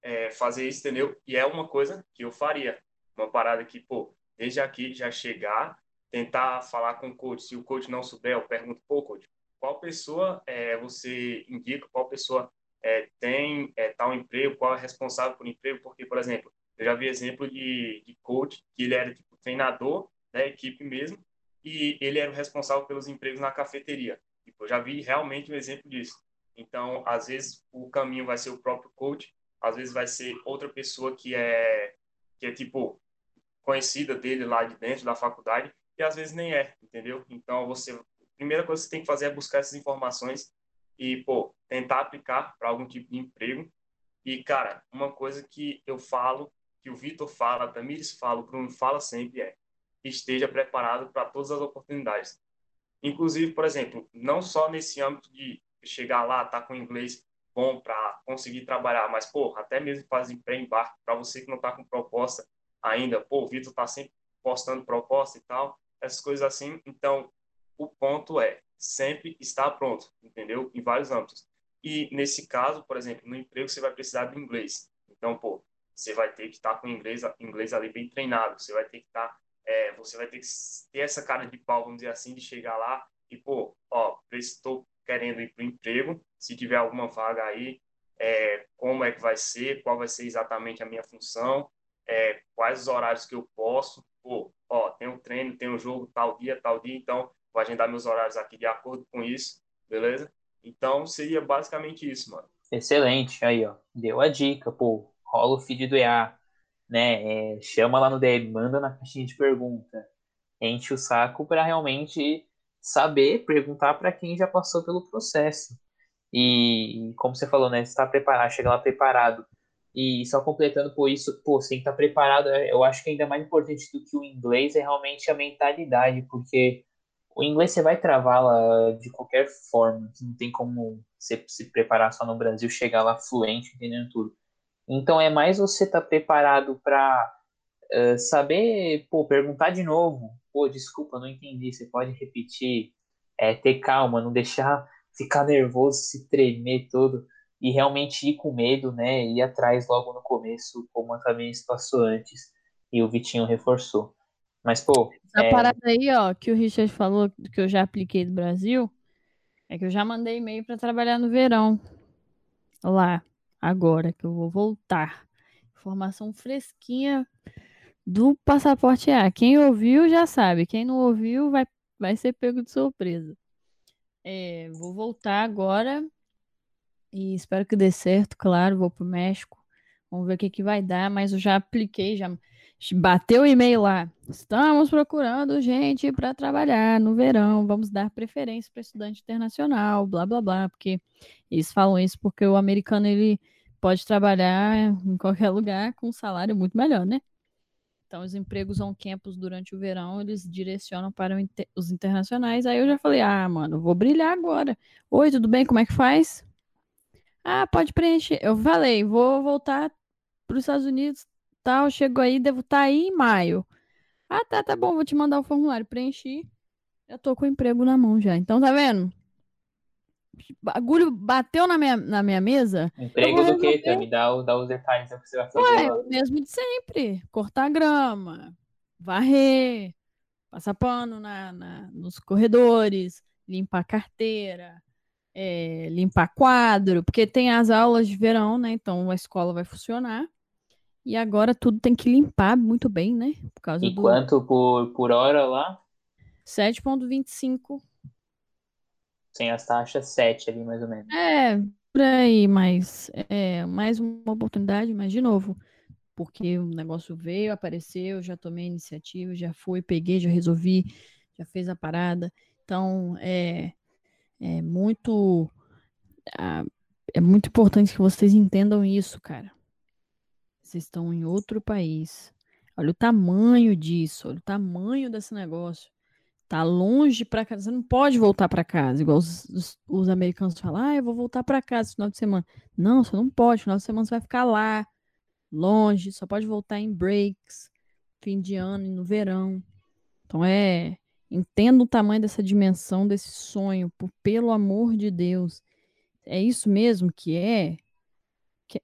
é, fazer isso, entendeu? E é uma coisa que eu faria. Uma parada que, pô, desde aqui já chegar tentar falar com o coach. Se o coach não souber, eu pergunto, pô, coach, qual pessoa é, você indica, qual pessoa é, tem é, tal emprego, qual é responsável por emprego? Porque, por exemplo, eu já vi exemplo de, de coach que ele era tipo treinador da equipe mesmo e ele era o responsável pelos empregos na cafeteria. Tipo, eu já vi realmente um exemplo disso. Então, às vezes o caminho vai ser o próprio coach, às vezes vai ser outra pessoa que é que é tipo conhecida dele lá de dentro da faculdade e às vezes nem é, entendeu? Então, você, a primeira coisa que você tem que fazer é buscar essas informações e, pô, tentar aplicar para algum tipo de emprego. E, cara, uma coisa que eu falo, que o Vitor fala, a Tamires fala, o Bruno fala sempre é esteja preparado para todas as oportunidades. Inclusive, por exemplo, não só nesse âmbito de chegar lá, estar tá com inglês bom para conseguir trabalhar, mas, pô, até mesmo fazer pré-embarque, para você que não está com proposta ainda, pô, o Vitor está sempre postando proposta e tal, essas coisas assim. Então, o ponto é sempre estar pronto, entendeu? Em vários âmbitos. E nesse caso, por exemplo, no emprego você vai precisar do inglês. Então, pô, você vai ter que estar com inglês, inglês ali bem treinado. Você vai ter que estar é, você vai ter que ter essa cara de pau, vamos dizer assim, de chegar lá e, pô, ó, estou querendo ir para o emprego, se tiver alguma vaga aí, é, como é que vai ser, qual vai ser exatamente a minha função, é, quais os horários que eu posso, pô, ó, tem um treino, tem um jogo tal dia, tal dia, então vou agendar meus horários aqui de acordo com isso, beleza? Então seria basicamente isso, mano. Excelente, aí ó, deu a dica, pô, rola o feed do EA, né? É, chama lá no DM, manda na caixinha de pergunta, enche o saco para realmente saber perguntar para quem já passou pelo processo. E, como você falou, né? Você está preparado, chega lá preparado. E só completando por isso, pô, você tem que estar tá preparado. É, eu acho que ainda mais importante do que o inglês é realmente a mentalidade, porque o inglês você vai travar lá de qualquer forma. Não tem como você se preparar só no Brasil, chegar lá fluente, entendendo tudo. Então é mais você estar tá preparado para uh, eh, saber, pô, perguntar de novo. Pô, desculpa, não entendi. Você pode repetir, é, ter calma, não deixar ficar nervoso, se tremer todo e realmente ir com medo, né? Ir atrás logo no começo, como também se passou antes e o Vitinho reforçou. Mas, pô. Essa é... parada aí, ó, que o Richard falou que eu já apliquei do Brasil, é que eu já mandei e-mail para trabalhar no verão. Lá agora que eu vou voltar. Informação fresquinha do passaporte A. Quem ouviu já sabe, quem não ouviu vai, vai ser pego de surpresa. É, vou voltar agora e espero que dê certo, claro. Vou pro México. Vamos ver o que, que vai dar, mas eu já apliquei, já bateu o e-mail lá. Estamos procurando gente para trabalhar no verão. Vamos dar preferência para estudante internacional, blá blá blá, porque eles falam isso porque o americano ele pode trabalhar em qualquer lugar com um salário muito melhor, né? Então, os empregos on campus durante o verão, eles direcionam para os internacionais. Aí eu já falei, ah, mano, vou brilhar agora. Oi, tudo bem? Como é que faz? Ah, pode preencher. Eu falei, vou voltar para os Estados Unidos, tal. Chegou aí, devo estar tá aí em maio. Ah, tá, tá bom, vou te mandar o formulário. Preenchi. Eu tô com o emprego na mão já. Então, tá vendo? bagulho bateu na minha, na minha mesa. Emprego do quê, Me dá, dá os detalhes do que você vai fazer. Ué, o mesmo de sempre. Cortar grama, varrer, passar pano na, na nos corredores, limpar carteira, é, limpar quadro, porque tem as aulas de verão, né? Então a escola vai funcionar. E agora tudo tem que limpar muito bem, né? Por causa e do... quanto por, por hora lá? 7,25 sem as taxas, 7 ali mais ou menos. É, por aí, mas é mais uma oportunidade, mas de novo, porque o negócio veio, apareceu, já tomei iniciativa, já fui, peguei, já resolvi, já fez a parada. Então, é, é muito é muito importante que vocês entendam isso, cara. Vocês estão em outro país. Olha o tamanho disso, olha o tamanho desse negócio tá longe para casa, você não pode voltar para casa, igual os, os, os, americanos falam, ah, eu vou voltar para casa no final de semana. Não, você não pode, no final de semana você vai ficar lá, longe, só pode voltar em breaks, fim de ano e no verão. Então é, entenda o tamanho dessa dimensão desse sonho, por, pelo amor de Deus. É isso mesmo que é? Quer,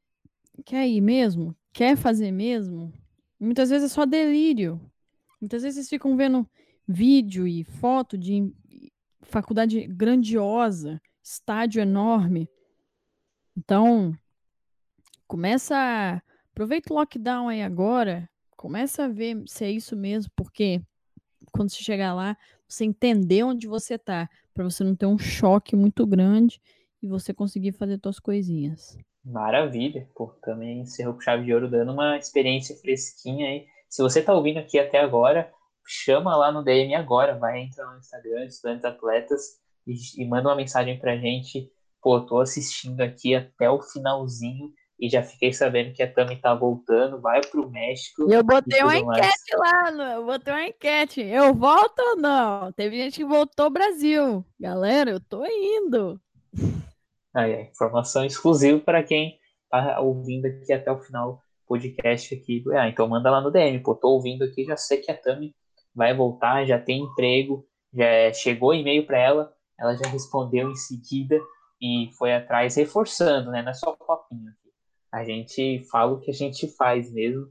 quer ir mesmo? Quer fazer mesmo? Muitas vezes é só delírio. Muitas vezes ficam vendo vídeo e foto de faculdade grandiosa, estádio enorme. Então, começa. Aproveita o lockdown aí agora, começa a ver se é isso mesmo, porque quando você chegar lá, você entender onde você tá, para você não ter um choque muito grande e você conseguir fazer suas coisinhas. Maravilha, pô, também encerrou com chave de ouro dando uma experiência fresquinha aí. Se você tá ouvindo aqui até agora, chama lá no DM agora, vai entrar no Instagram, Estudantes Atletas, e, e manda uma mensagem pra gente. Pô, tô assistindo aqui até o finalzinho e já fiquei sabendo que a Tami tá voltando, vai pro México. Eu botei uma enquete lá, eu botei uma enquete. Eu volto ou não? Teve gente que voltou Brasil. Galera, eu tô indo. Aí, informação exclusiva para quem tá ouvindo aqui até o final podcast aqui do. Então manda lá no DM, pô, tô ouvindo aqui, já sei que a Tami vai voltar, já tem emprego, já chegou e-mail para ela, ela já respondeu em seguida e foi atrás reforçando, né? Não é só copinho. A gente fala o que a gente faz mesmo.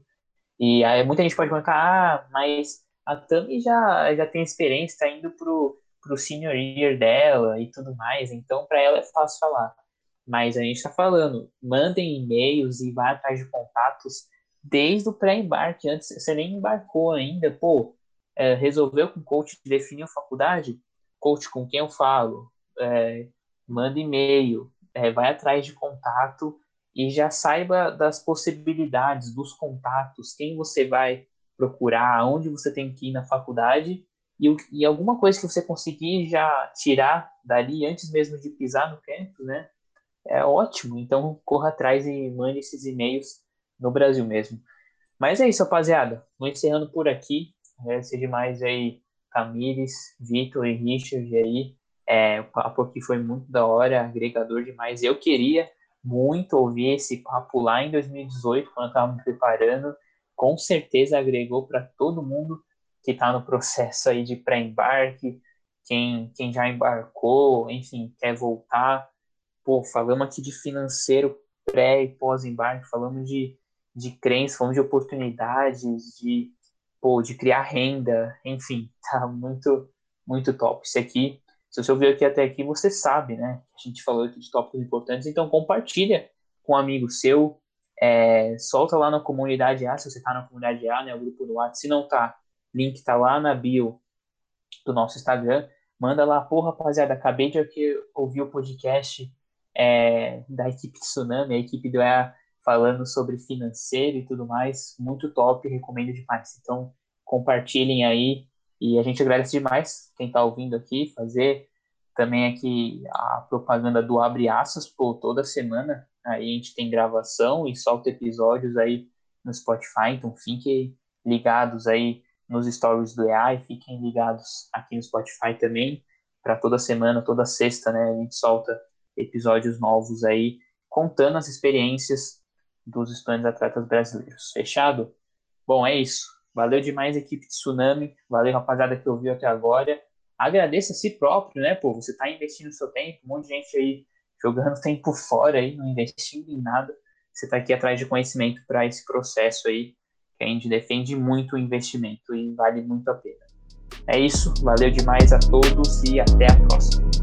E aí muita gente pode perguntar, ah, mas a Tami já, já tem experiência, está indo pro, pro senior year dela e tudo mais, então para ela é fácil falar. Mas a gente está falando, mandem e-mails e vá atrás de contatos desde o pré-embarque, antes você nem embarcou ainda, pô, é, resolveu com o coach definir a faculdade? Coach, com quem eu falo? É, manda e-mail, é, vai atrás de contato e já saiba das possibilidades, dos contatos, quem você vai procurar, aonde você tem que ir na faculdade e, e alguma coisa que você conseguir já tirar dali antes mesmo de pisar no campus, né? É ótimo. Então corra atrás e mande esses e-mails no Brasil mesmo. Mas é isso, rapaziada. Vou encerrando por aqui. Agradecer demais aí, Camires, Vitor e Richard aí. É, o papo aqui foi muito da hora, agregador demais. Eu queria muito ouvir esse papo lá em 2018, quando eu estava me preparando. Com certeza agregou para todo mundo que está no processo aí de pré-embarque, quem, quem já embarcou, enfim, quer voltar. Pô, falamos aqui de financeiro pré e pós-embarque, falamos de, de crença, falamos de oportunidades, de, pô, de criar renda, enfim, tá muito, muito top. Isso aqui se você ouviu aqui até aqui, você sabe, né? A gente falou aqui de tópicos importantes, então compartilha com um amigo seu, é, solta lá na comunidade A, se você está na comunidade A, né? O grupo do WhatsApp. Se não tá, link tá lá na bio do nosso Instagram. Manda lá, pô, rapaziada, acabei de ouvir o podcast é, da equipe Tsunami, a equipe do EA falando sobre financeiro e tudo mais. Muito top, recomendo demais. Então, compartilhem aí e a gente agradece demais quem está ouvindo aqui, fazer também aqui a propaganda do Abre Asas, por toda semana aí a gente tem gravação e solta episódios aí no Spotify, então fiquem ligados aí nos stories do EA e fiquem ligados aqui no Spotify também, para toda semana, toda sexta, né, a gente solta episódios novos aí, contando as experiências dos estudantes atletas brasileiros. Fechado? Bom, é isso. Valeu demais, equipe de Tsunami. Valeu, rapaziada, que ouviu até agora. Agradeça a si próprio, né? Pô, você está investindo seu tempo, um monte de gente aí jogando tempo fora aí, não investindo em nada. Você está aqui atrás de conhecimento para esse processo aí, a gente defende muito o investimento e vale muito a pena. É isso, valeu demais a todos e até a próxima.